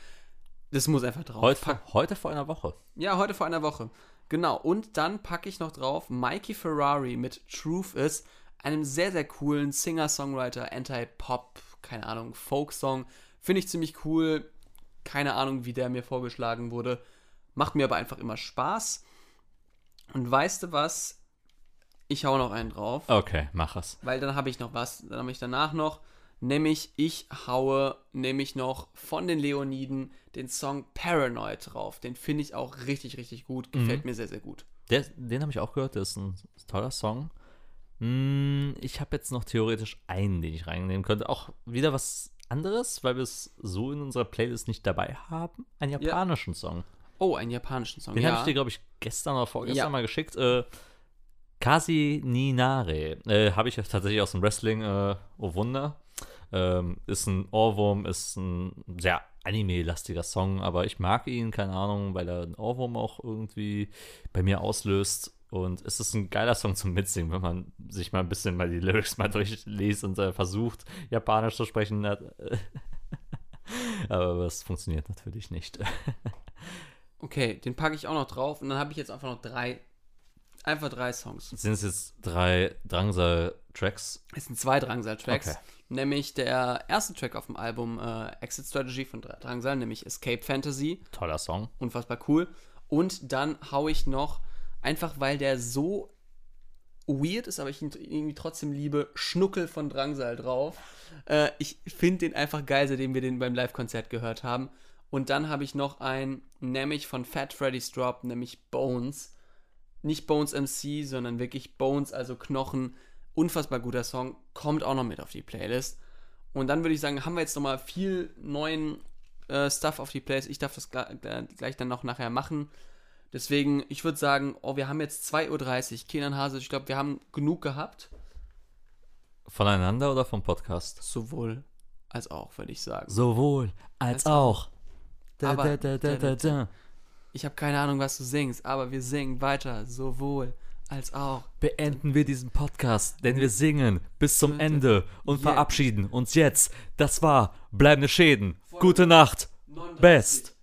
S1: Das muss einfach drauf.
S3: Heute, heute vor einer Woche.
S1: Ja, heute vor einer Woche. Genau. Und dann packe ich noch drauf Mikey Ferrari mit Truth Is, einem sehr, sehr coolen Singer-Songwriter, Anti-Pop, keine Ahnung, Folk-Song. Finde ich ziemlich cool. Keine Ahnung, wie der mir vorgeschlagen wurde. Macht mir aber einfach immer Spaß. Und weißt du was? Ich hau noch einen drauf.
S3: Okay, mach es.
S1: Weil dann habe ich noch was. Dann habe ich danach noch. Nämlich, ich haue nämlich noch von den Leoniden den Song Paranoid drauf. Den finde ich auch richtig, richtig gut. Gefällt mir sehr, sehr gut.
S3: Der, den habe ich auch gehört, der ist ein toller Song. Hm, ich habe jetzt noch theoretisch einen, den ich reinnehmen könnte. Auch wieder was anderes, weil wir es so in unserer Playlist nicht dabei haben. Einen japanischen Song.
S1: Oh, einen japanischen Song.
S3: Den
S1: ja.
S3: habe ich dir, glaube ich, gestern oder vorgestern
S1: Ja.
S3: mal geschickt. Äh, Kasi Ninare. Äh, habe ich tatsächlich aus dem Wrestling. Äh, oh Wunder. Ähm, ist ein Ohrwurm, ist ein sehr anime-lastiger Song, aber ich mag ihn, keine Ahnung, weil er einen Ohrwurm auch irgendwie bei mir auslöst. Und es ist ein geiler Song zum Mitsingen, wenn man sich mal ein bisschen mal die Lyrics mal durchliest und äh, versucht, Japanisch zu sprechen. aber es funktioniert natürlich nicht.
S1: Okay, den packe ich auch noch drauf. Und dann habe ich jetzt einfach noch drei. Einfach drei Songs.
S3: Sind es jetzt drei Drangsal-Tracks?
S1: Es sind zwei Drangsal-Tracks.
S3: Okay.
S1: Nämlich der erste Track auf dem Album äh, Exit Strategy von Dra- Drangsal, nämlich Escape Fantasy.
S3: Toller Song.
S1: unfassbar cool. Und dann hau ich noch, einfach weil der so weird ist, aber ich ihn irgendwie trotzdem liebe, Schnuckel von Drangsal drauf. Äh, ich finde den einfach geil, seitdem wir den beim Live-Konzert gehört haben. Und dann habe ich noch einen, nämlich von Fat Freddy's Drop, nämlich Bones. Nicht Bones MC, sondern wirklich Bones, also Knochen. Unfassbar guter Song, kommt auch noch mit auf die Playlist. Und dann würde ich sagen, haben wir jetzt nochmal viel neuen äh, Stuff auf die Playlist. Ich darf das gleich, dann noch nachher machen. Deswegen, ich würde sagen, oh, wir haben jetzt 2.30 Uhr. Kenan Hase, ich glaube, wir haben genug gehabt.
S3: Voneinander oder vom Podcast?
S1: Sowohl als auch, würde ich sagen.
S3: Sowohl als
S1: Als
S3: auch.
S1: Aber-
S3: Da, da, da, da.
S1: Ich habe keine Ahnung, was du singst, aber wir singen weiter. Sowohl als auch.
S3: Beenden wir diesen Podcast, denn wir singen bis zum. Ende und verabschieden uns jetzt. Das war Bleibende Schäden. Gute Nacht. Best.